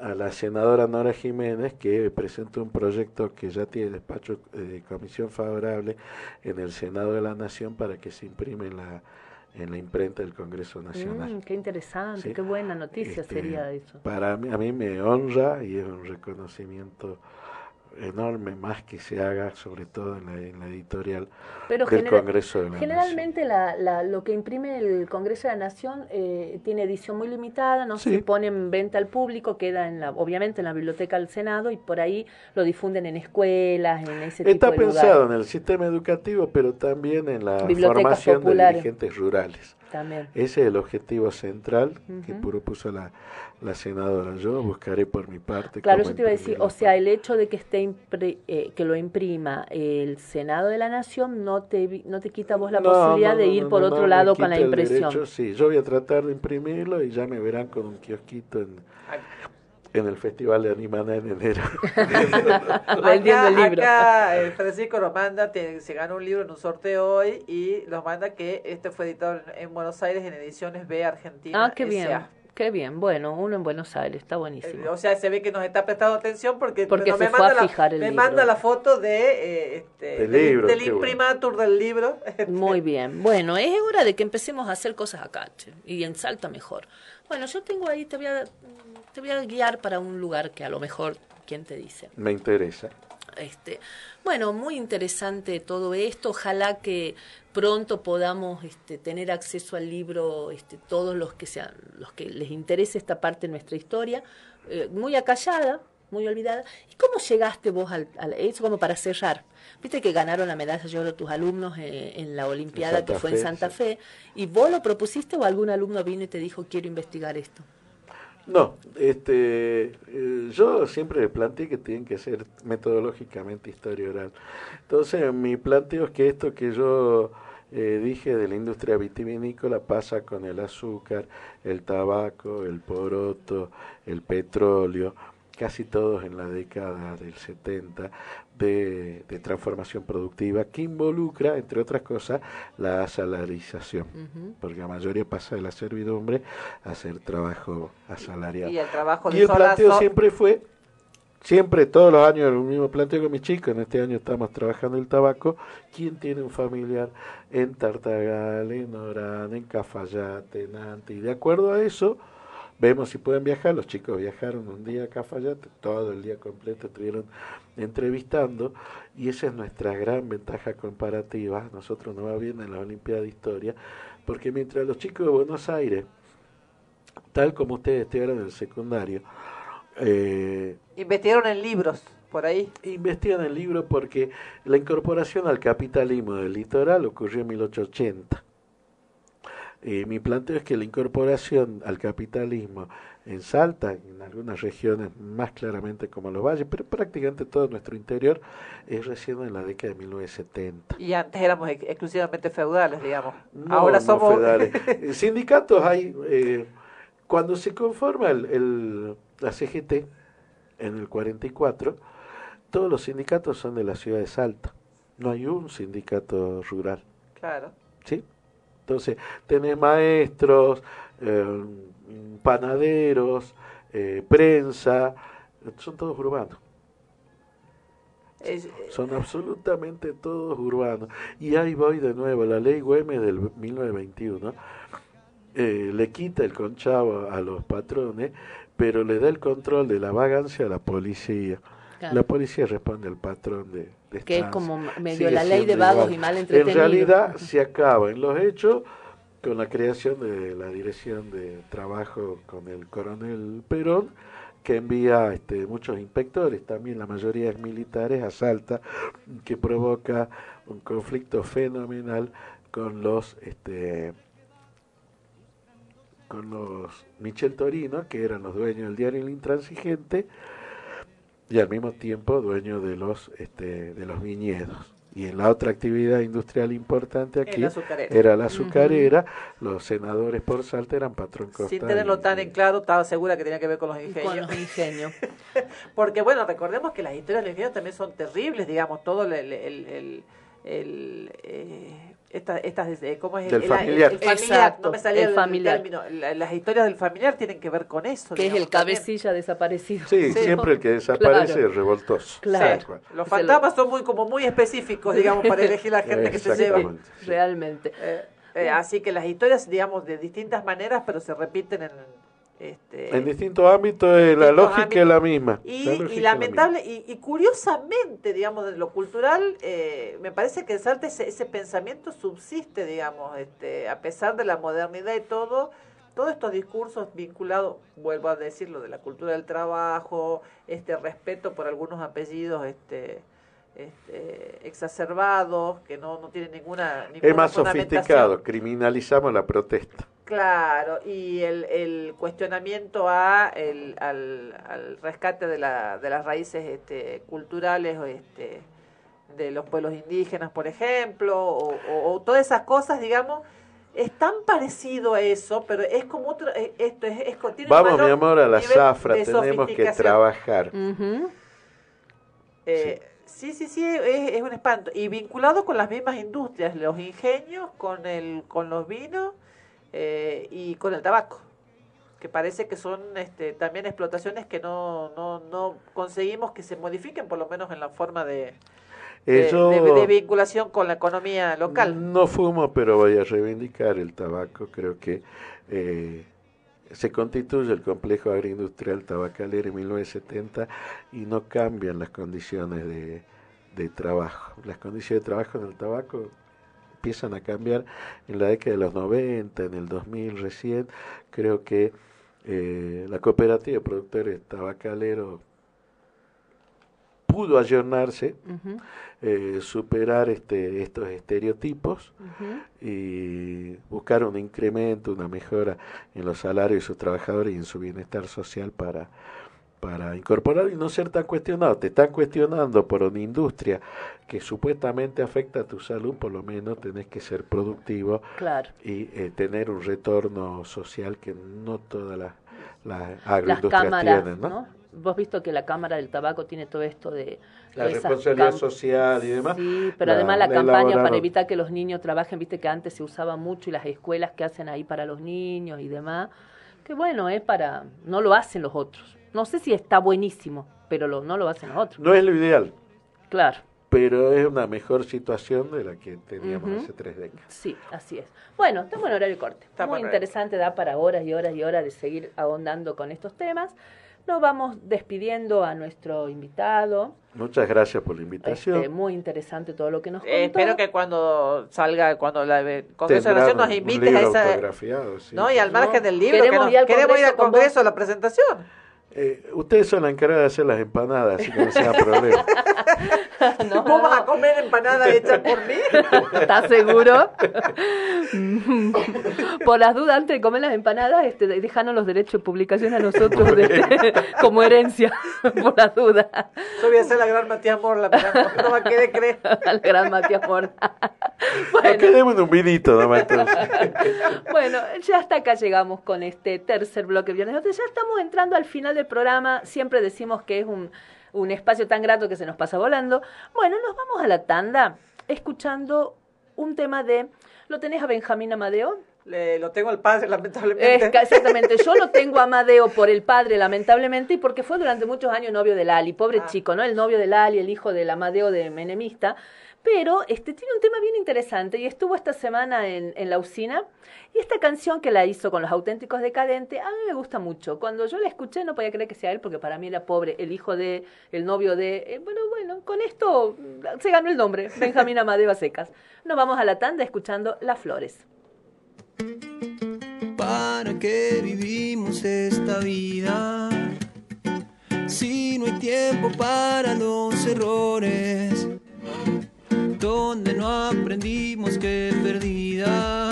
a la senadora Nora Jiménez que presentó un proyecto que ya tiene despacho de comisión favorable en el Senado de la Nación para que se imprime en la en la imprenta del Congreso Nacional. Mm, qué interesante, Sí. qué buena noticia Este, sería eso. Para mí, a mí me honra y es un reconocimiento enorme más que se haga, sobre todo en la, en la editorial Pero del genera- Congreso de la Nación. Generalmente la, la- lo que imprime el Congreso de la Nación eh, tiene edición muy limitada, no Sí. se pone en venta al público, queda en la, obviamente en la biblioteca del Senado y por ahí lo difunden en escuelas, en ese tipo Está de pensado lugares. en el sistema educativo, pero también en la formación de dirigentes rurales. También. Ese es el objetivo central que Ujú. propuso la, la senadora. Yo buscaré por mi parte. Claro, eso te iba a decir, o sea, el hecho de que esté impre- eh, que lo imprima el Senado de la Nación no te vi- no te quita vos la No, posibilidad no, de ir no, por no, otro lado con la impresión. derecho, sí, yo voy a tratar de imprimirlo y ya me verán con un kiosquito en, en el Festival de Animana en enero. Vendiendo el libro. acá, eh, Francisco nos manda, te- se ganó un libro en un sorteo hoy y nos manda que este fue editado en, en Buenos Aires en ediciones B Argentina. Ah, qué bien, S.A.. qué bien. Bueno, uno en Buenos Aires, está buenísimo. Eh, O sea, se ve que nos está prestando atención porque, Porque no, se me, fue manda a la, fijar el me libro. manda la foto de eh, este, Del del, libro, del qué bueno. imprimatur del libro. Muy bien. Bueno, es hora de que empecemos a hacer cosas acá, che, y en Salta mejor. Bueno, yo tengo ahí, te voy a, te voy a guiar para un lugar que a lo mejor, ¿quién te dice? me interesa. Este, bueno, muy interesante todo esto. Ojalá que pronto podamos este, tener acceso al libro este, todos los que sean, los que les interese esta parte de nuestra historia, eh, muy acallada, muy olvidada. ¿Y cómo llegaste vos al, al- eso como para cerrar? Viste que ganaron la medalla de oro tus alumnos eh, en la Olimpiada En que fue en Santa. Fe, y vos lo propusiste o algún alumno vino y te dijo quiero investigar esto. No, este, eh, yo siempre planteé que tienen que ser metodológicamente historia oral. Entonces, mi planteo es que esto que yo eh, dije de la industria vitivinícola pasa con el azúcar, el tabaco, el poroto, el petróleo, casi todos en la década del 70 de, de transformación productiva que involucra, entre otras cosas, la asalarización, porque la mayoría pasa de la servidumbre a hacer trabajo asalariado. Y el trabajo Y de el sola planteo so- siempre fue, siempre, todos los años, el mismo planteo con mis chicos. En este año estamos trabajando el tabaco. ¿Quién tiene un familiar en Tartagal, en Orán, en Cafayate, en Ante? Y de acuerdo a eso, vemos si pueden viajar. Los chicos viajaron un día a Cafayate, todo el día completo estuvieron entrevistando. Y esa es nuestra gran ventaja comparativa. Nosotros nos va bien en la Olimpiada de Historia, porque mientras los chicos de Buenos Aires, tal como ustedes estudiaron en el secundario, eh, Investigaron en libros. por ahí. Investigan el libro porque la incorporación al capitalismo del litoral ocurrió en 1880. Eh, mi planteo es que la incorporación al capitalismo en Salta, en algunas regiones más claramente como los valles, pero prácticamente todo nuestro interior es recién en la década de 1970. Y antes éramos ex- exclusivamente feudales, digamos. No, Ahora no somos... feudales. Eh, Sindicatos hay, eh, cuando se conforma el, el- la CGT en el 44, todos los sindicatos son de la ciudad de Salta. No hay un sindicato rural. Claro. ¿sí? Entonces, tenés maestros, eh, panaderos, eh, prensa, son todos urbanos. Es- Son absolutamente todos urbanos. Y ahí voy de nuevo, la ley Güemes del 1921 eh, le quita el conchavo a los patrones, pero le da el control de la vagancia a la policía. Claro. La policía responde al patrón de, de Que es como medio la ley de vagos igual. y mal En entretenidos. realidad se acaba en los hechos con la creación de la Dirección de Trabajo con el coronel Perón, que envía este, muchos inspectores, también la mayoría es militares, a Salta, que provoca un conflicto fenomenal con los este, con los Michel Torino, que eran los dueños del diario El Intransigente, y al mismo tiempo dueños de los este, de los viñedos. Y en la otra actividad industrial importante aquí la era la azucarera, los senadores por Salta eran patrón Costa. Sin y- tenerlo tan en claro, estaba segura que tenía que ver con los ingenios. Con los ingenios. Porque bueno, recordemos que las historias de los ingenios también son terribles, digamos, todo el... el, el, el- el, eh, esta- estas, eh, ¿cómo es? Del el, familiar. el familiar, Exacto, no me salía el el, familiar. término. La- las historias del familiar tienen que ver con eso. Que es el digamos, también. cabecilla desaparecido. Sí, siempre el que desaparece Claro. es revoltoso. Claro. Cual. Los fantasmas son muy como muy específicos, digamos, para elegir la gente que se lleva. Realmente. Eh, eh, así que las historias, digamos, de distintas maneras, pero se repiten en... Este, En distintos ámbitos eh, la distintos lógica es la ámbitos. misma. Y, La y lógica es la lamentable, y, y curiosamente, digamos, de lo cultural, eh, me parece que en Salta ese, ese pensamiento subsiste, digamos, este, a pesar de la modernidad y todo, todos estos discursos vinculados, vuelvo a decirlo, de la cultura del trabajo, este respeto por algunos apellidos, este este, exacerbados, que no, no tienen ninguna, Es más sofisticado, criminalizamos la protesta. Claro, y el, el cuestionamiento a el, al, al rescate de, la, de las raíces este, culturales o este, de los pueblos indígenas, por ejemplo, o, o- o todas esas cosas, digamos, es tan parecido a eso, pero es como otro, es- esto es, es tiene Vamos, mi amor, a la zafra, tenemos que trabajar. Eh, sí, sí, sí, es, es un espanto. Y vinculado con las mismas industrias, los ingenios, con, el, con los vinos eh, y con el tabaco, que parece que son este, también explotaciones que no, no, no conseguimos que se modifiquen, por lo menos en la forma de, de, yo de- de vinculación con la economía local. no fumo, pero voy a reivindicar el tabaco. Creo que eh, se constituye el complejo agroindustrial tabacalero en 1970 y no cambian las condiciones de, de trabajo. Las condiciones de trabajo en el tabaco empiezan a cambiar en la década de los 90, en el 2000 recién. Creo que eh, la cooperativa de productores tabacaleros pudo ayornarse, eh, superar este, estos estereotipos y buscar un incremento, una mejora en los salarios de sus trabajadores y en su bienestar social para, para incorporar y no ser tan cuestionado. Te están cuestionando por una industria que supuestamente afecta a tu salud, por lo menos tenés que ser productivo Claro. y eh, tener un retorno social que no todas las, las Las agroindustrias cámaras, tienen, ¿no? ¿no? Vos visto que la Cámara del Tabaco tiene todo esto de... La responsabilidad social y demás. Sí, pero la- además la la campaña para evitar que los niños trabajen, viste que antes se usaba mucho y las escuelas que hacen ahí para los niños y demás, que bueno, es para... no lo hacen los otros. No sé si está buenísimo, pero lo, no lo hacen los otros. No es lo ideal, Claro, pero es una mejor situación de la que teníamos hace tres décadas. sí, así es. Bueno, estamos en horario corte. Estamos Muy interesante, da para horas y horas y horas de seguir ahondando con estos temas. Nos vamos despidiendo a nuestro invitado. Muchas gracias por la invitación. Este, muy interesante todo lo que nos contó. Eh, espero que cuando salga, cuando la Congreso de nos un invites a esa... sí. ¿no? Y al margen No, del libro, queremos que nos- ir al queremos ir Congreso al con Congreso a la presentación. Eh, ustedes son la encargada de hacer las empanadas, así que no sea problema. ¿Vos vas a comer empanada hecha por mí? ¿Estás seguro? Por las dudas, antes de comer las empanadas, este, dejanos los derechos de publicación a nosotros de- como herencia, por las dudas. Yo voy a hacer la gran Matías Morla, pero no a querer creer. Al gran Matías Morla. Acá demos un vinito, nomás entonces. Bueno, ya hasta acá llegamos con este tercer bloque viernes. Noche. Ya estamos entrando al final del programa. Siempre decimos que es un, un espacio tan grato que se nos pasa volando. Bueno, nos vamos a la tanda escuchando un tema de... ¿Lo tenés a Benjamín Amadeo? Le- lo tengo al padre, lamentablemente. Es exactamente, yo lo tengo a Amadeo por el padre, lamentablemente, y porque fue durante muchos años novio de Lali, pobre Ah. chico, ¿no? El novio de Lali, el hijo del Amadeo de Menemista, pero este tiene un tema bien interesante y estuvo esta semana en, en la usina, y esta canción que la hizo con los auténticos decadentes, a mí me gusta mucho. Cuando yo la escuché no podía creer que sea él, porque para mí era pobre, el hijo de, el novio de, eh, bueno, bueno, con esto se ganó el nombre, Benjamín Amadeo secas. Nos vamos a la tanda escuchando Las Flores. ¿Para qué vivimos esta vida? Si no hay tiempo para los errores, donde no aprendimos que perdida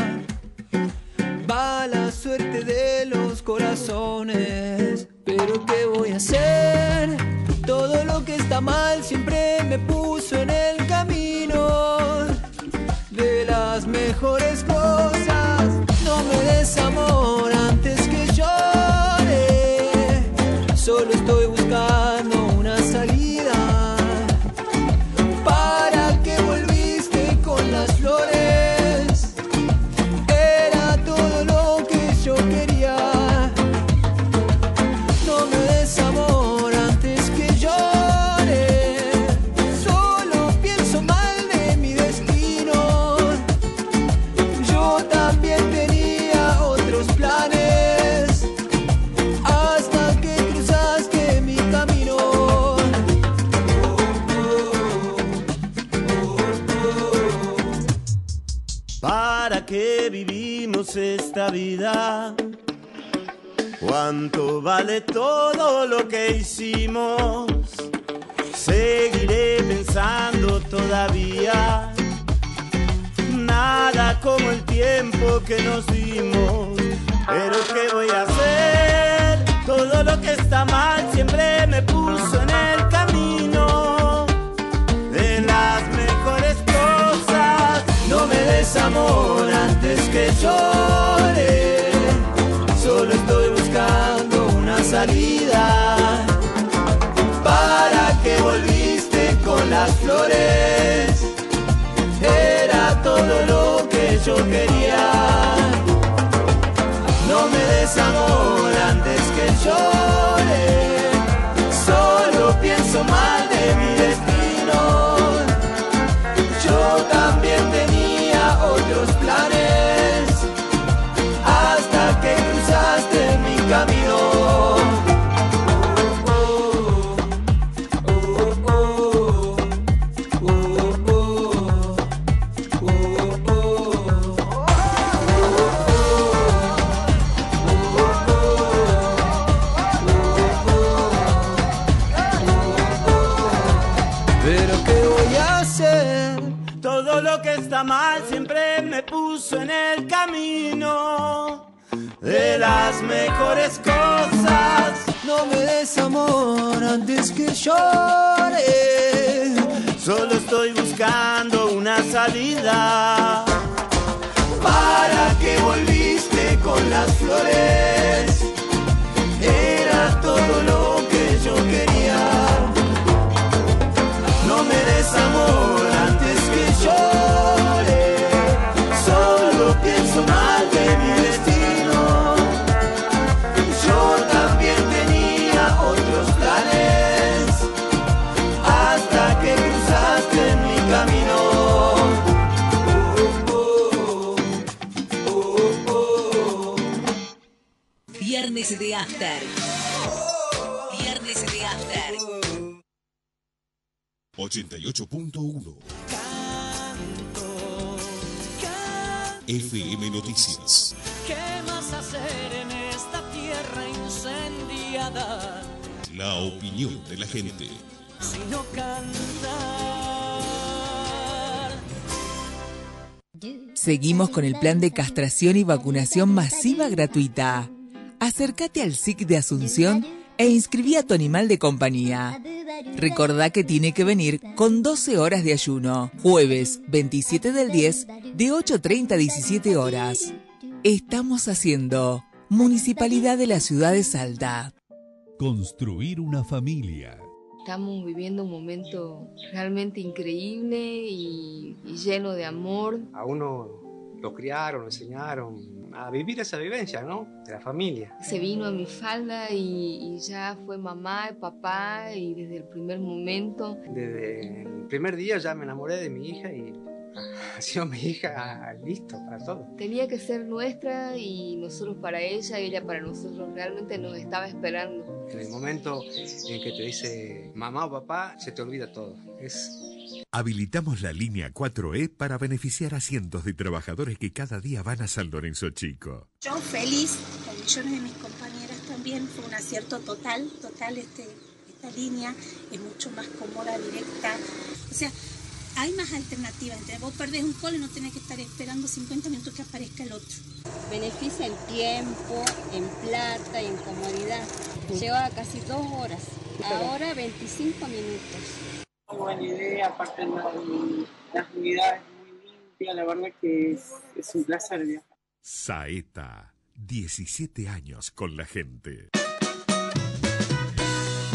va la suerte de los corazones. Pero ¿qué voy a hacer? Todo lo que está mal siempre me puso en el camino de las mejores cosas. No me vale todo lo que hicimos? Seguiré pensando todavía. Nada como el tiempo que nos dimos. Pero ¿qué voy a hacer? Todo lo que está mal siempre me puso en el camino de las mejores cosas. No me des amor antes que llore. Salida. ¿Para qué volviste con las flores? Era todo lo que yo quería. No me des amor antes que llore. Solo pienso mal No me des amor antes que llore. Solo estoy buscando una salida. ¿Para qué volviste con las flores? Era todo lo que yo quería. No me des amor Viernes de After. Viernes de After. 88.1 FM Noticias. ¿Qué más hacer en esta tierra incendiada? La opinión de la gente. Sino cantar. Seguimos con el plan de castración y vacunación masiva gratuita. Acércate al SIC de Asunción e inscribí a tu animal de compañía. Recordá que tiene que venir con 12 horas de ayuno. Jueves 27 del 10 de 8.30 a 17 horas. Estamos haciendo Municipalidad de la Ciudad de Salta. Construir una familia. Estamos viviendo un momento realmente increíble y, y lleno de amor. A uno lo criaron, lo enseñaron a vivir esa vivencia, ¿no? De la familia. Se vino a mi falda y, y ya fue mamá y papá y desde el primer momento. Desde el primer día ya me enamoré de mi hija y ha sido mi hija listo para todo. Tenía que ser nuestra y nosotros para ella, ella para nosotros. Realmente nos estaba esperando. En el momento en que te dice mamá o papá, se te olvida todo. Es Habilitamos la línea 4E para beneficiar a cientos de trabajadores que cada día van a San Lorenzo Chico. Yo feliz, con millones de mis compañeras también, fue un acierto total, total este, esta línea, es mucho más cómoda, directa. O sea, hay más alternativas. Entre vos perdés un call y no tenés que estar esperando 50 minutos que aparezca el otro. Beneficia en tiempo, en plata y en comodidad. Lleva casi dos horas. Ahora 25 minutos. Muy buena idea, aparte la, las unidades muy limpias, la verdad que es, es un placer viajar. Saeta, 17 años con la gente.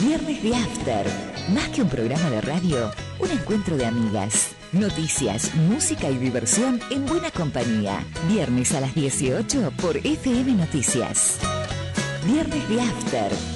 Viernes de After. Más que un programa de radio, un encuentro de amigas. Noticias, música y diversión en buena compañía. Viernes a las 18 por FM Noticias. Viernes de After.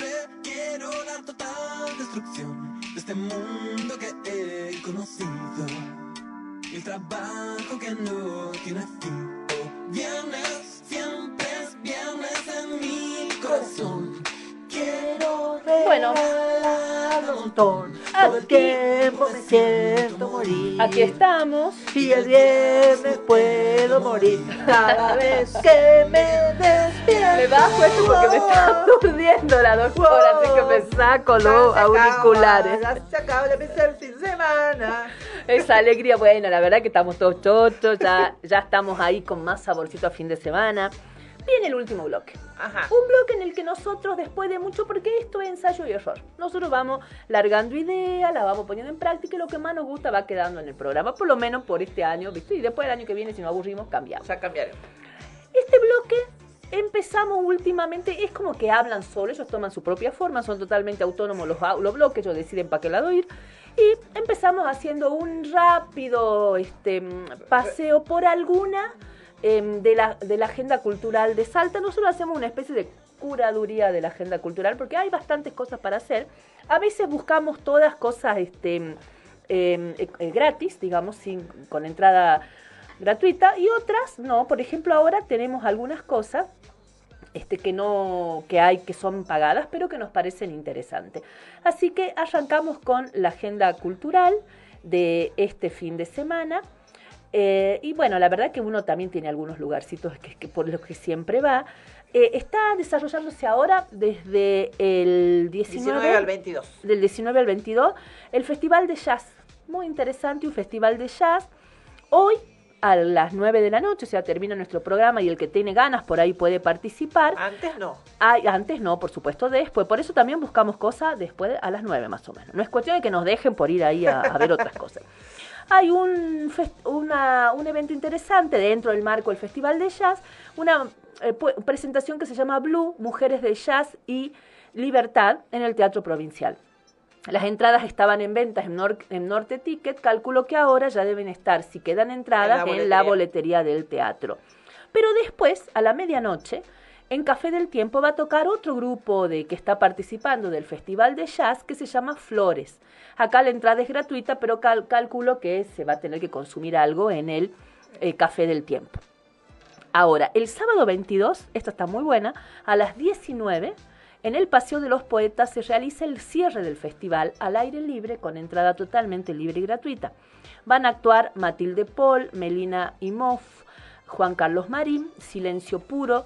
quiero la total destrucción de este mundo que he conocido. El trabajo que no tiene fin. Oh, viernes, siempre es viernes en mi corazón. Bueno. Todo el tiempo me siento morir. Aquí estamos. Y el viernes puedo morir cada vez que me despierto. Me bajo esto porque me está aturdiendo la doctora, así que me saco los Ya auriculares. Ya se acaba de empezar el fin de semana. Esa alegría, bueno, la verdad que estamos todos chochos, ya, ya estamos ahí con más saborcito a fin de semana. Viene el último bloque. Ajá. Un bloque en el que nosotros, después de mucho, porque esto es ensayo y error, nosotros vamos largando ideas, la vamos poniendo en práctica y lo que más nos gusta va quedando en el programa, por lo menos por este año, ¿viste? Y después del año que viene, si nos aburrimos, cambiamos. Ya cambiaremos. Este bloque empezamos últimamente, es como que hablan solo, ellos toman su propia forma, son totalmente autónomos los, los bloques, ellos deciden para qué lado ir. Y empezamos haciendo un rápido este, mm, paseo por alguna em, de, la, de la agenda cultural de Salta. Nosotros hacemos una especie de curaduría de la agenda cultural porque hay bastantes cosas para hacer. A veces buscamos todas cosas este, em, eh, eh, gratis, digamos, sin, con entrada gratuita y otras no. Por ejemplo, ahora tenemos algunas cosas este, que no que hay que son pagadas, pero que nos parecen interesantes. Así que arrancamos con la agenda cultural de este fin de semana. Eh, y bueno, la verdad que uno también tiene algunos lugarcitos que, que por los que siempre va. Eh, está desarrollándose ahora desde el 19, 19 al 22. Del 19 al 22, el Festival de Jazz. Muy interesante, un festival de jazz. Hoy a las 9 de la noche, o sea, termina nuestro programa y el que tiene ganas por ahí puede participar. Antes no. Ay, antes no, por supuesto, después. Por eso también buscamos cosas después a las 9 más o menos. No es cuestión de que nos dejen por ir ahí a, a ver otras cosas. Hay un, una- un evento interesante dentro del marco del Festival de Jazz, una eh, presentación que se llama Blue, Mujeres de Jazz y Libertad en el Teatro Provincial. Las entradas estaban en ventas en, Nor- en Norte Ticket, calculo que ahora ya deben estar, si quedan entradas, En la en la boletería. boletería del teatro. Pero después, a la medianoche, en Café del Tiempo va a tocar otro grupo de que está participando del Festival de Jazz que se llama Flores. Acá la entrada es gratuita, pero cal- calculo que se va a tener que consumir algo en el eh, Café del Tiempo. Ahora, el sábado 22, esta está muy buena, a las 19, en el Paseo de los Poetas se realiza el cierre del festival al aire libre con entrada totalmente libre y gratuita. Van a actuar Matilde Paul, Melina Imhoff, Juan Carlos Marín, Silencio Puro,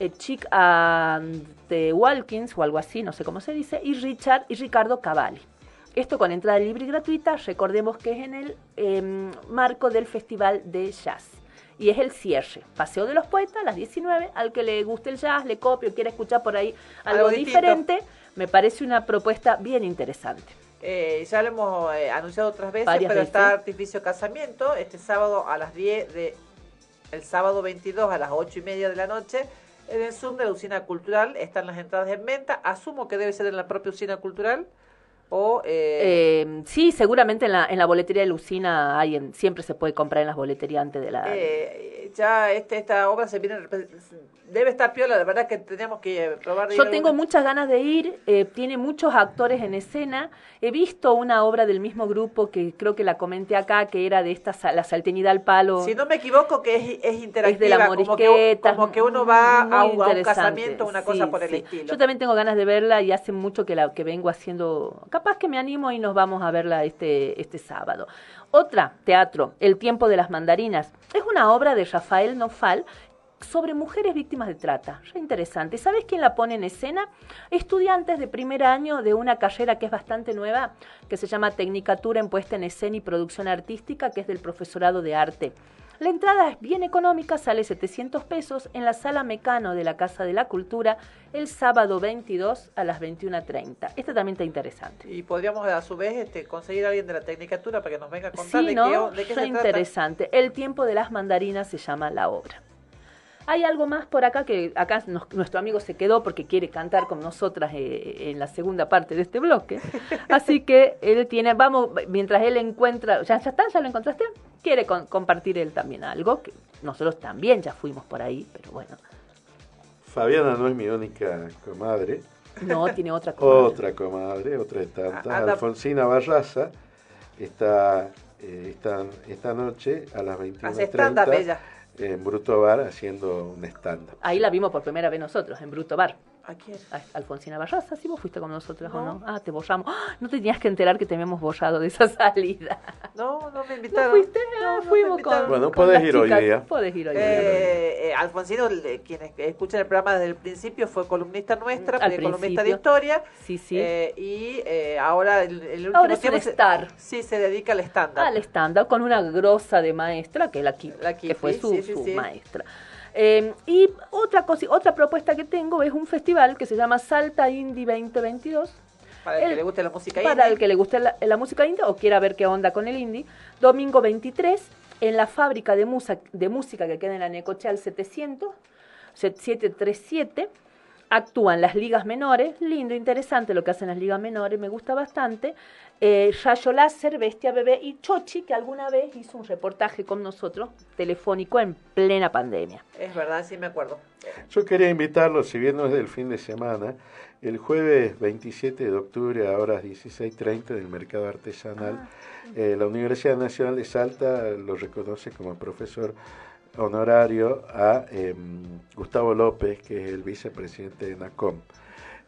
eh, Chick and the Walkins o algo así, no sé cómo se dice, y Richard y Ricardo Cavalli. Esto con entrada libre y gratuita, recordemos que es en el em, marco del Festival de Jazz. Y es el cierre. Paseo de los Poetas a las 19. Al que le guste el jazz, le copio, quiere escuchar por ahí algo, diferente, me parece una propuesta bien interesante. Eh, ya lo hemos eh, anunciado otras veces, Varias pero veces. está Artificio Casamiento este sábado a las 10 de el sábado 22 a las 8 y media de la noche en el Zoom de la Usina Cultural están las entradas en venta. Asumo que debe ser en la propia Usina Cultural o eh, Eh, sí, seguramente en la, en la boletería de Lucina hay en- siempre se puede comprar en las boleterías antes de la... eh, ya este, esta obra se viene repre- debe estar piola, la verdad que tenemos que probar Yo tengo alguna. muchas ganas de ir, eh, tiene muchos actores en escena. He visto una obra del mismo grupo que creo que la comenté acá, que era de esta, la saltenidad al palo. Si no me equivoco que es, es interactiva, es de la como, que, como que uno va a un, a un interesante, casamiento, una cosa por el sí. estilo. Yo también tengo ganas de verla y hace mucho que la que vengo haciendo. Capaz que me animo y nos vamos a verla este, este sábado. Otra, teatro, El tiempo de las mandarinas. Es una obra de Rafael Nofal sobre mujeres víctimas de trata. Re interesante. ¿Sabes quién la pone en escena? Estudiantes de primer año de una carrera que es bastante nueva, que se llama Tecnicatura en Puesta en Escena y Producción Artística, que es del Profesorado de Arte. La entrada es bien económica, sale 700 pesos en la Sala Mecano de la Casa de la Cultura el sábado 22 a las 21.30. Esta también está interesante. Y podríamos a su vez este, conseguir a alguien de la Tecnicatura para que nos venga a contar Sí, de, ¿no? qué, de qué se trata. interesante. El tiempo de las mandarinas se llama la obra. Hay algo más por acá que acá nos- nuestro amigo se quedó porque quiere cantar con nosotras eh, en la segunda parte de este bloque. Así que él tiene, vamos, mientras él encuentra, ya, ya está, ya lo encontraste, quiere con- compartir él también algo, que nosotros también ya fuimos por ahí, pero bueno, Fabiana no es mi única comadre. no tiene otra cosa. Otra comadre, otra de tantas. Ah, anda. Alfonsina Barraza está eh, esta, esta noche a las Hace stand-up 21.30 ella. En Bruto Bar haciendo un stand-up. Ahí la vimos por primera vez nosotros, en Bruto Bar. ¿A quién? A Alfonsina Barraza, sí, vos fuiste con nosotros o No. Ah, te borramos. ¡Ah! No te tenías que enterar que te habíamos borrado de esa salida. No, no me invitaron. ¿No fuiste? No, Ah, no fuimos con, Bueno, con podés ir hoy día. Podés ir hoy día. Eh, eh, Alfonsino, le- quienes escuchan el programa desde el principio, fue columnista nuestra, Al fue columnista de historia. Sí, sí. eh, y eh, ahora el, el último Ahora es tiempo se- star. sí, se dedica al stand-up. Al stand-up con una grosa de maestra, que es la Kipi, que fue su, sí, sí, su sí. maestra. Eh, y otra cosa, otra propuesta que tengo es un festival que se llama Salta Indie 2022. Para el, que le guste la música Para indie. el que le guste la, la música indie o quiera ver qué onda con el indie, domingo 23 en la fábrica de, musa- de música que queda en la Necochal 700, 737, actúan las ligas menores, lindo, interesante lo que hacen las ligas menores, me gusta bastante. Eh, Rayo Láser, Bestia Bebé y Chochi, que alguna vez hizo un reportaje con nosotros, telefónico, en plena pandemia. Es verdad, sí me acuerdo. Yo quería invitarlo, si bien no es del fin de semana, el jueves 27 de octubre a horas 16.30 en el mercado artesanal, eh, la Universidad Nacional de Salta lo reconoce como profesor honorario a em, Gustavo López, que es el vicepresidente de NACOM.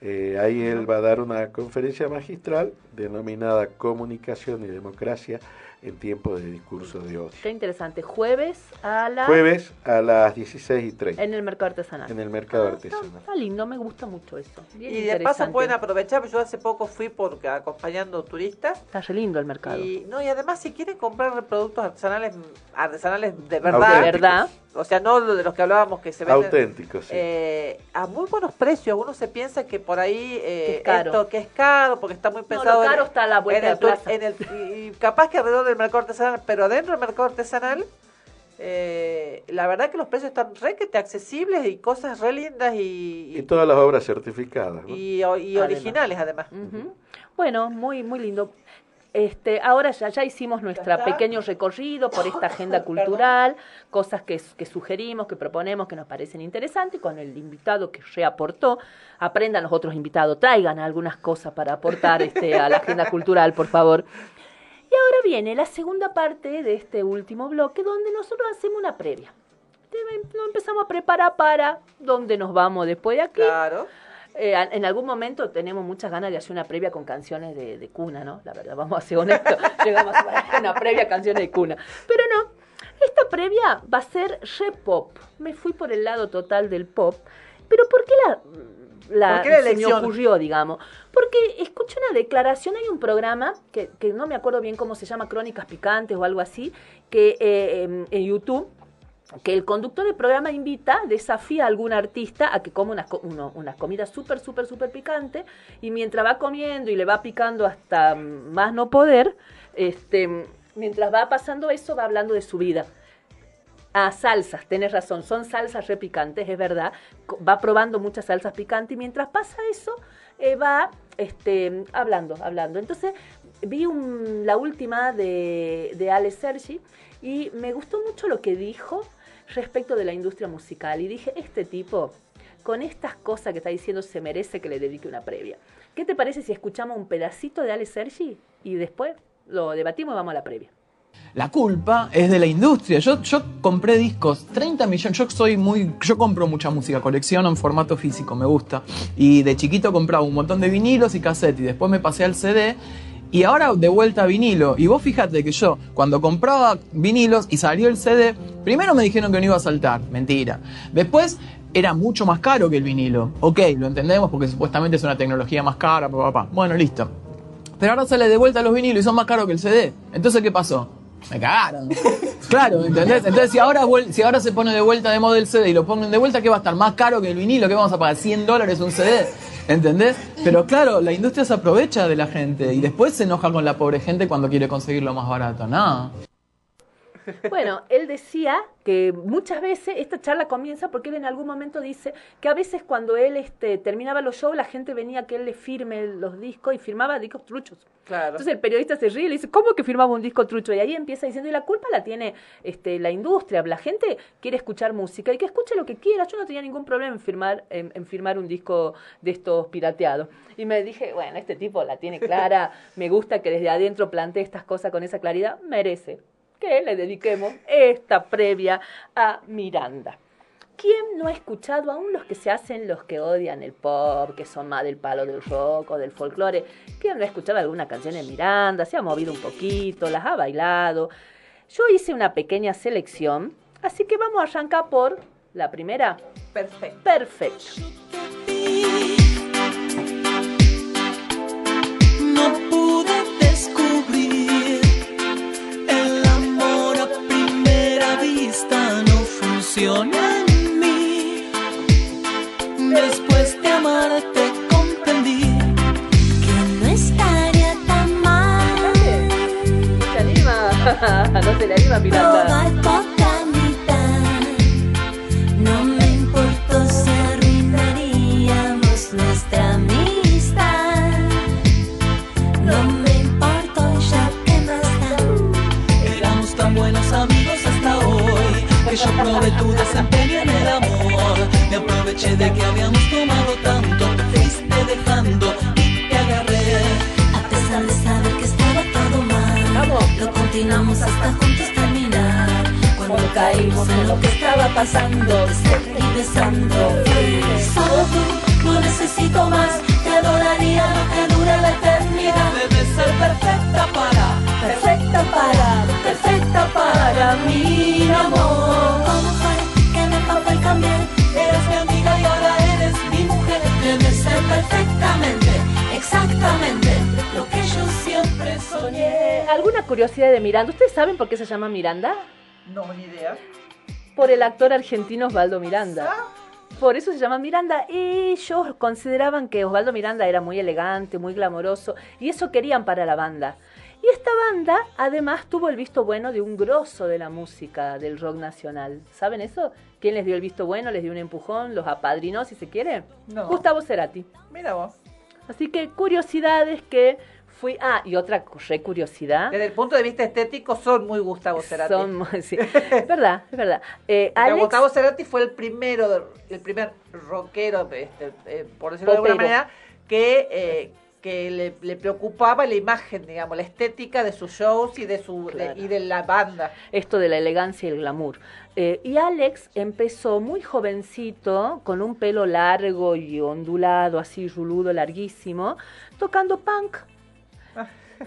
Eh, ahí él va a dar una conferencia magistral denominada Comunicación y Democracia en tiempos de discurso de odio. Qué interesante. Jueves a las... Jueves a las 16 y 30 En el mercado artesanal. en el mercado artesanal. Está lindo, me gusta mucho eso. Bien Y de paso pueden aprovechar, yo hace poco fui por acompañando turistas. Está re lindo el mercado. Y, no, y además si quieren comprar productos artesanales, artesanales de verdad, De verdad. o sea, no de los que hablábamos que se venden Auténticos, sí. eh, a muy buenos precios. Uno se piensa que por ahí eh, Que es caro. esto que es caro porque está muy No, pensado lo caro en, está a la vuelta en el de la tu- en el- y capaz que alrededor del mercado artesanal, pero adentro del mercado artesanal Eh, la verdad que los precios están re que te accesibles y cosas re lindas y, Y todas las obras certificadas. ¿no? y, y originales además. Bueno, muy, muy lindo. Este, ahora ya, ya hicimos nuestro pequeño recorrido por esta agenda cultural, cosas que, que sugerimos, que proponemos, que nos parecen interesantes, y con el invitado que reaportó, aprendan los otros invitados, traigan algunas cosas para aportar este, a la agenda cultural, por favor. Y ahora viene la segunda parte de este último bloque, donde nosotros hacemos una previa. Nos empezamos a preparar para dónde nos vamos después de aquí. Claro. Eh, en algún momento tenemos muchas ganas de hacer una previa con canciones de, de cuna, ¿no? La verdad, vamos a ser honestos. Llegamos a hacer una previa canciones de cuna. Pero no, esta previa va a ser re pop. Me fui por el lado total del pop. Pero ¿por qué la, la, ¿Por qué la se me ocurrió, digamos? Porque escuché una declaración, hay un programa que, que no me acuerdo bien cómo se llama, Crónicas Picantes o algo así, que eh, en, en YouTube que el conductor del programa invita, desafía a algún artista a que coma una, co- uno- una comida súper, súper, súper picante y mientras va comiendo y le va picando hasta más no poder, este, mientras va pasando eso va hablando de su vida. Ah, salsas, tenés razón, son salsas re picantes, es verdad. Va probando muchas salsas picantes y mientras pasa eso, eh, va este, hablando, hablando. Entonces, vi un- la última de, de Sergi y me gustó mucho lo que dijo respecto de la industria musical. Y dije, este tipo, con estas cosas que está diciendo, se merece que le dedique una previa. ¿Qué te parece si escuchamos un pedacito de Ale Sergi y después lo debatimos y vamos a la previa? La culpa es de la industria. Yo, compré discos, 30 millones. Yo soy muy. Yo compro mucha música, colecciono en formato físico, me gusta. Y de chiquito compraba un montón de vinilos y cassettes. Y después me pasé al CD. Y ahora de vuelta a vinilo. Y vos fíjate que yo, cuando compraba vinilos y salió el CD, primero me dijeron que no iba a saltar. Mentira. Después era mucho más caro que el vinilo. Ok, lo entendemos porque supuestamente es una tecnología más cara, papá. Bueno, listo. Pero ahora sale de vuelta los vinilos y son más caros que el CD. Entonces, ¿qué pasó? Me cagaron. Claro, ¿entendés? Entonces, si ahora, si ahora se pone de vuelta de moda el CD y lo ponen de vuelta, ¿qué va a estar? ¿Más caro que el vinilo? ¿Qué vamos a pagar? ¿100 dólares un CD? ¿Entendés? Pero claro, la industria se aprovecha de la gente y después se enoja con la pobre gente cuando quiere conseguir lo más barato. No. Bueno, él decía que muchas veces esta charla comienza porque él en algún momento dice que a veces cuando él este, terminaba los shows la gente venía a que él le firme los discos y firmaba discos truchos. Claro. Entonces el periodista se ríe y le dice, ¿cómo que firmaba un disco trucho? Y ahí empieza diciendo, y la culpa la tiene este, la industria, la gente quiere escuchar música y que escuche lo que quiera. Yo no tenía ningún problema en firmar, en, en firmar un disco de estos pirateados. Y me dije, bueno, este tipo la tiene clara, me gusta que desde adentro plantee estas cosas con esa claridad, merece que le dediquemos esta previa a Miranda. ¿Quién no ha escuchado aún los que se hacen los que odian el pop, que son más del palo del rock o del folclore? ¿Quién no ha escuchado alguna canción de Miranda? Se ha movido un poquito, las ha bailado. Yo hice una pequeña selección, así que vamos a arrancar por la primera. Perfecto. Perfecto. No pude funciona en mí. Después de amarte comprendí que no estaría tan mal. ¿Se anima? no se le anima Miranda. Que yo probé tu desempeño en el amor. Me aproveché de que habíamos tomado tanto, te fuiste dejando y te agarré. A pesar de saber que estaba todo mal, lo continuamos hasta juntos terminar. Cuando caímos en lo que estaba pasando, te seguí besando. Solo tú, no necesito más, adoraría lo que dure la eternidad. Debes ser perfecta para, perfecta para, perfecta para mi amor. ¿Cómo fue que me pasó el cambiar? Eres mi amiga y ahora eres mi mujer. Debes ser perfectamente, exactamente lo que yo siempre soñé. ¿Alguna curiosidad de Miranda? ¿Ustedes saben por qué se llama Miranda? No, ni idea. Por el actor argentino Osvaldo Miranda. Por eso se llama Miranda. Ellos consideraban que Osvaldo Miranda era muy elegante, muy glamoroso, y eso querían para la banda. Y esta banda además tuvo el visto bueno de un grosso de la música del rock nacional. ¿Saben eso? ¿Quién les dio el visto bueno? ¿Les dio un empujón? ¿Los apadrinó, si se quiere? No. Gustavo Cerati. Mira vos. Así que curiosidades que fui... Ah, y otra re curiosidad. Desde el punto de vista estético son muy Gustavo Cerati. Son muy- sí. Es verdad, es verdad. Eh, Alex- Gustavo Cerati fue el primero, el primer rockero, este, eh, por decirlo de alguna Popero. manera, que, eh, que le, le preocupaba la imagen, digamos, la estética de sus shows y de su de- y de la banda. esto de la elegancia y el glamour. Eh, y Alex empezó muy jovencito, con un pelo largo y ondulado, así ruludo, larguísimo, tocando punk.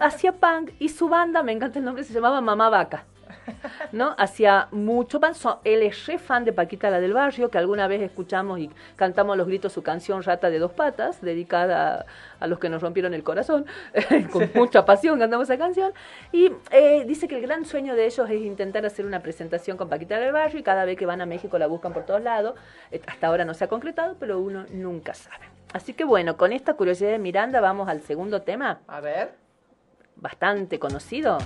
Hacía punk y su banda, me encanta el nombre, se llamaba Mamá Vaca. ¿No? Hacía mucho pan. él es re fan de Paquita la del Barrio, que alguna vez escuchamos y cantamos a los gritos su canción Rata de dos patas, dedicada a, a los que nos rompieron el corazón. Con mucha pasión cantamos esa canción. Y eh, dice que el gran sueño de ellos es intentar hacer una presentación con Paquita la del Barrio y cada vez que van a México la buscan por todos lados. Eh, Hasta ahora no se ha concretado, pero uno nunca sabe. Así que bueno, con esta curiosidad de Miranda vamos al segundo tema. A ver. Bastante conocido.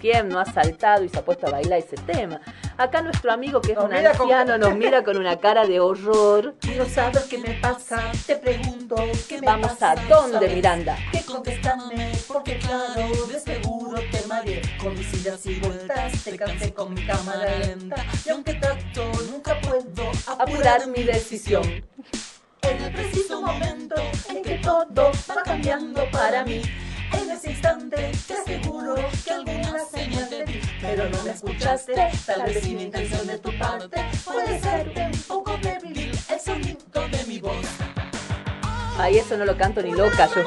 ¿Quién no ha saltado y se ha puesto a bailar ese tema? Acá nuestro amigo que es Nos un mira con- anciano nos mira con una cara de horror. Quiero saber qué me pasa, te pregunto qué me Vamos pasa. a dónde, ¿Sabes? Miranda. Que contestarme, porque claro, de seguro te mareé con mis idas y vueltas, te cansé con mi cámara lenta. Y aunque trato, nunca puedo apurar mi decisión. En el preciso momento en que todo va cambiando para mí. En ese instante te aseguro que alguna señal te di, pero no me escuchaste, tal vez sin intención de tu parte. Puede ser un poco débil el sonido de mi voz. Ay, eso no lo canto ni loca yo.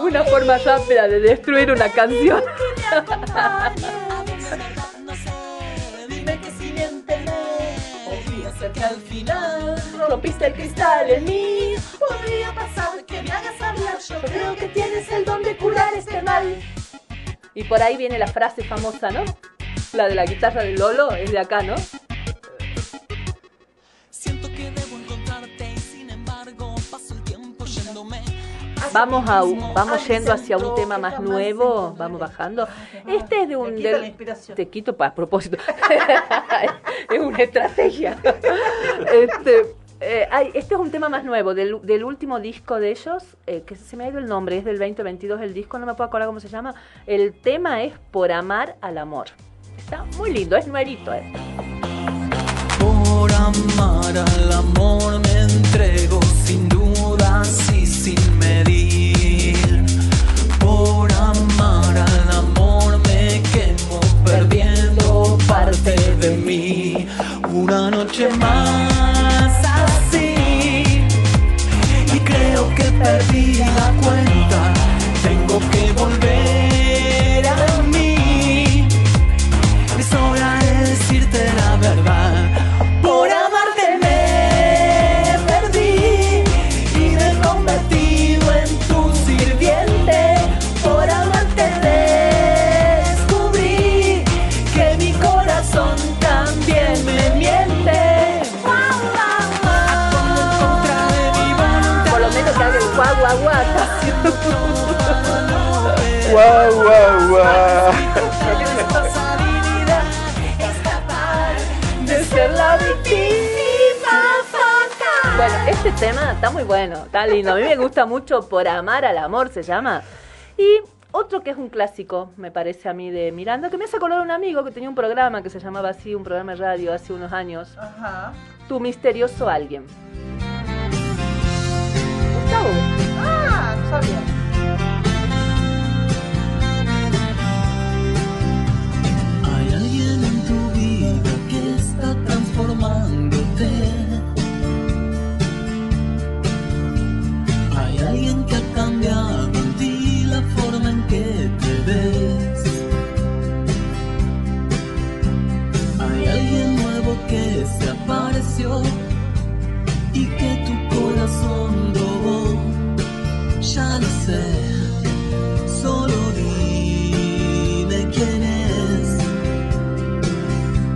Una forma rápida de destruir una canción. Ser que al final rompiste el cristal en mí. Podría pasar que me hagas hablar, yo creo que tienes el don de curar este mal. Y por ahí viene la frase famosa, ¿no? La de la guitarra de Lolo es de acá, ¿no? Vamos a vamos yendo hacia un tema más nuevo, vamos bajando. Este es de un del- te quito pa- a propósito. es una estrategia. Este, eh, ay, este es un tema más nuevo del, del último disco de ellos, eh, que se me ha ido el nombre, es del 2022 el disco, no me puedo acordar cómo se llama. El tema es Por amar al amor. Está muy lindo, es nuevito. eh. Por amar al amor me entrego sin dudas y sin medir. Por amar al amor me quemo perdiendo parte de mí. Una noche más así y creo que perdí la cuenta. Tengo que volver La víctima fatal. Bueno, este tema está muy bueno, está lindo. A mí me gusta mucho Por amar al amor se llama. Y otro que es un clásico, me parece a mí, de Miranda, que me hace acordar a un amigo que tenía un programa que se llamaba así, un programa de radio hace unos años. Ajá. Tu misterioso alguien. Gustavo. Hay alguien en tu vida que está transformándote. Ya lo sé, solo dime quién es.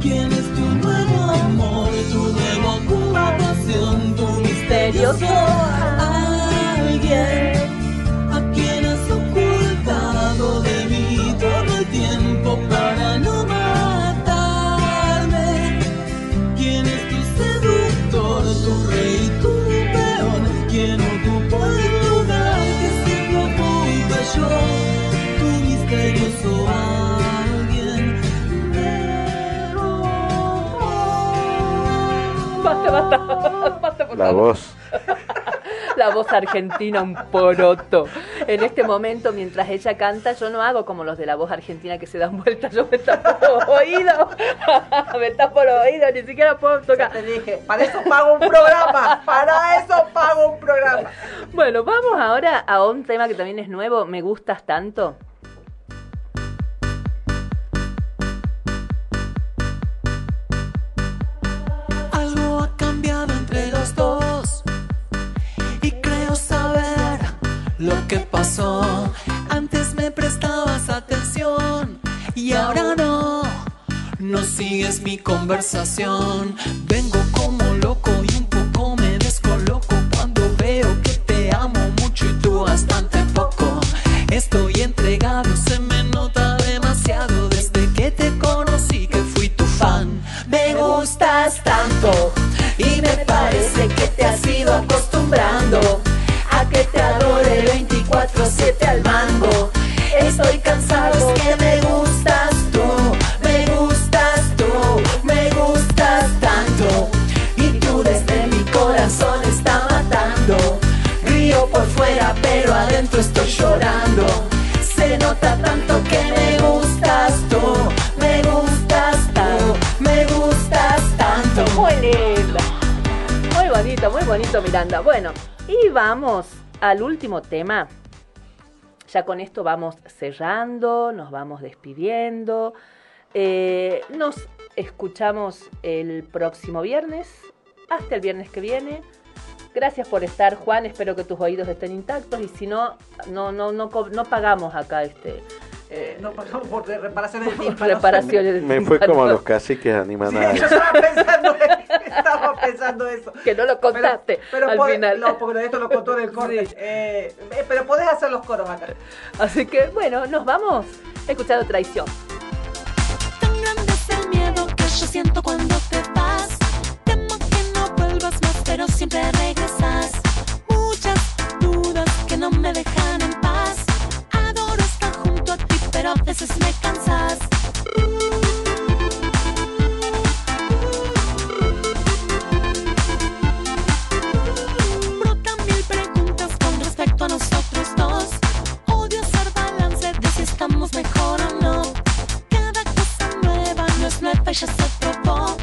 ¿Quién es tu nuevo amor, tu nuevo ocupación, tu misterioso La voz. La voz argentina, un poroto. En este momento, mientras ella canta, yo no hago como los de la voz argentina que se dan vueltas, yo me tapo los oídos. me tapo los oídos, ni siquiera puedo tocar. te dije, para eso pago un programa, para eso pago un programa. Bueno, vamos ahora a un tema que también es nuevo, Me gustas tanto. Entre los dos y creo saber lo que pasó. Antes me prestabas atención y ahora no. No sigues mi conversación. Vengo como loco y un poco me descoloco cuando veo que te amo mucho y tú bastante poco. Estoy entregado, se me nota demasiado desde que te conocí que fui tu fan. Me gustas tanto y me parece que te has ido acostumbrando a que te adore 24/7 al mango. Estoy cansado, es que me gustas tú, me gustas tú, me gustas tanto y tú desde mi corazón está matando. Río por fuera, pero adentro estoy llorando. Se nota tanto bonito, Miranda. Bueno, y vamos al último tema. Ya con esto vamos cerrando, nos vamos despidiendo. Eh, nos escuchamos el próximo viernes. Hasta el viernes que viene. Gracias por estar, Juan. Espero que tus oídos estén intactos y si no, no, no, no, no pagamos acá este. Eh, no pagamos por de reparaciones de tímpanos. Reparaciones de Me fue como los caciques Yo animanados. estaba pensando, estaba pensando eso. Que no lo contaste Pero al pod- final. No, porque esto lo contó en el corte. Eh, eh, pero podés hacer los coros acá. Así que bueno, nos vamos escuchando Traición. Es el miedo que yo siento cuando te vas. Temo que no vuelvas más, pero siempre regresas. Muchas dudas que no me dejan pero a veces me cansas. Brotan mil preguntas con respecto a nosotros dos. Odio hacer balance de si estamos mejor o no. Cada cosa nueva no es nueva y ya se probó.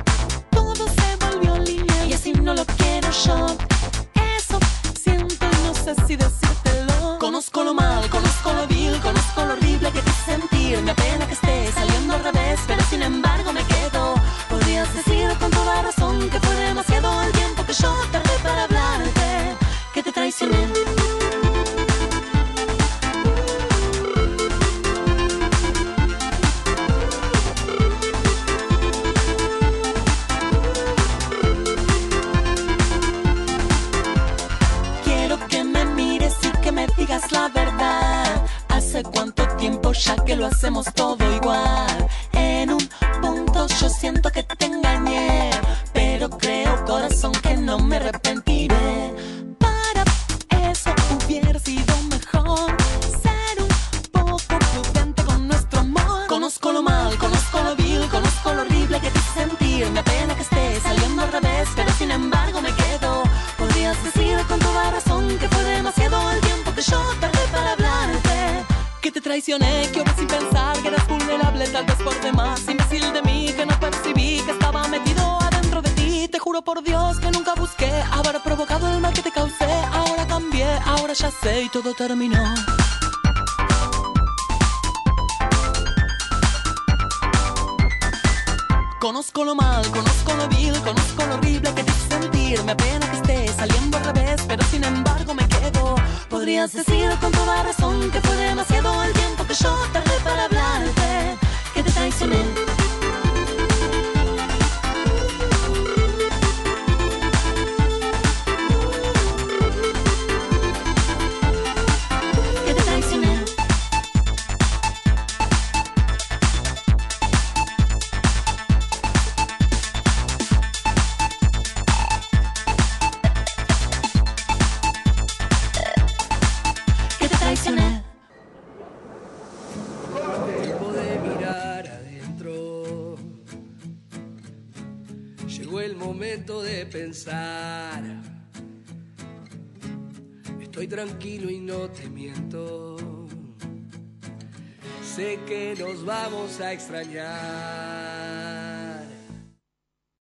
Todo se volvió línea y así no lo quiero yo. Eso siento no sé si decírtelo. Hice sentir. Me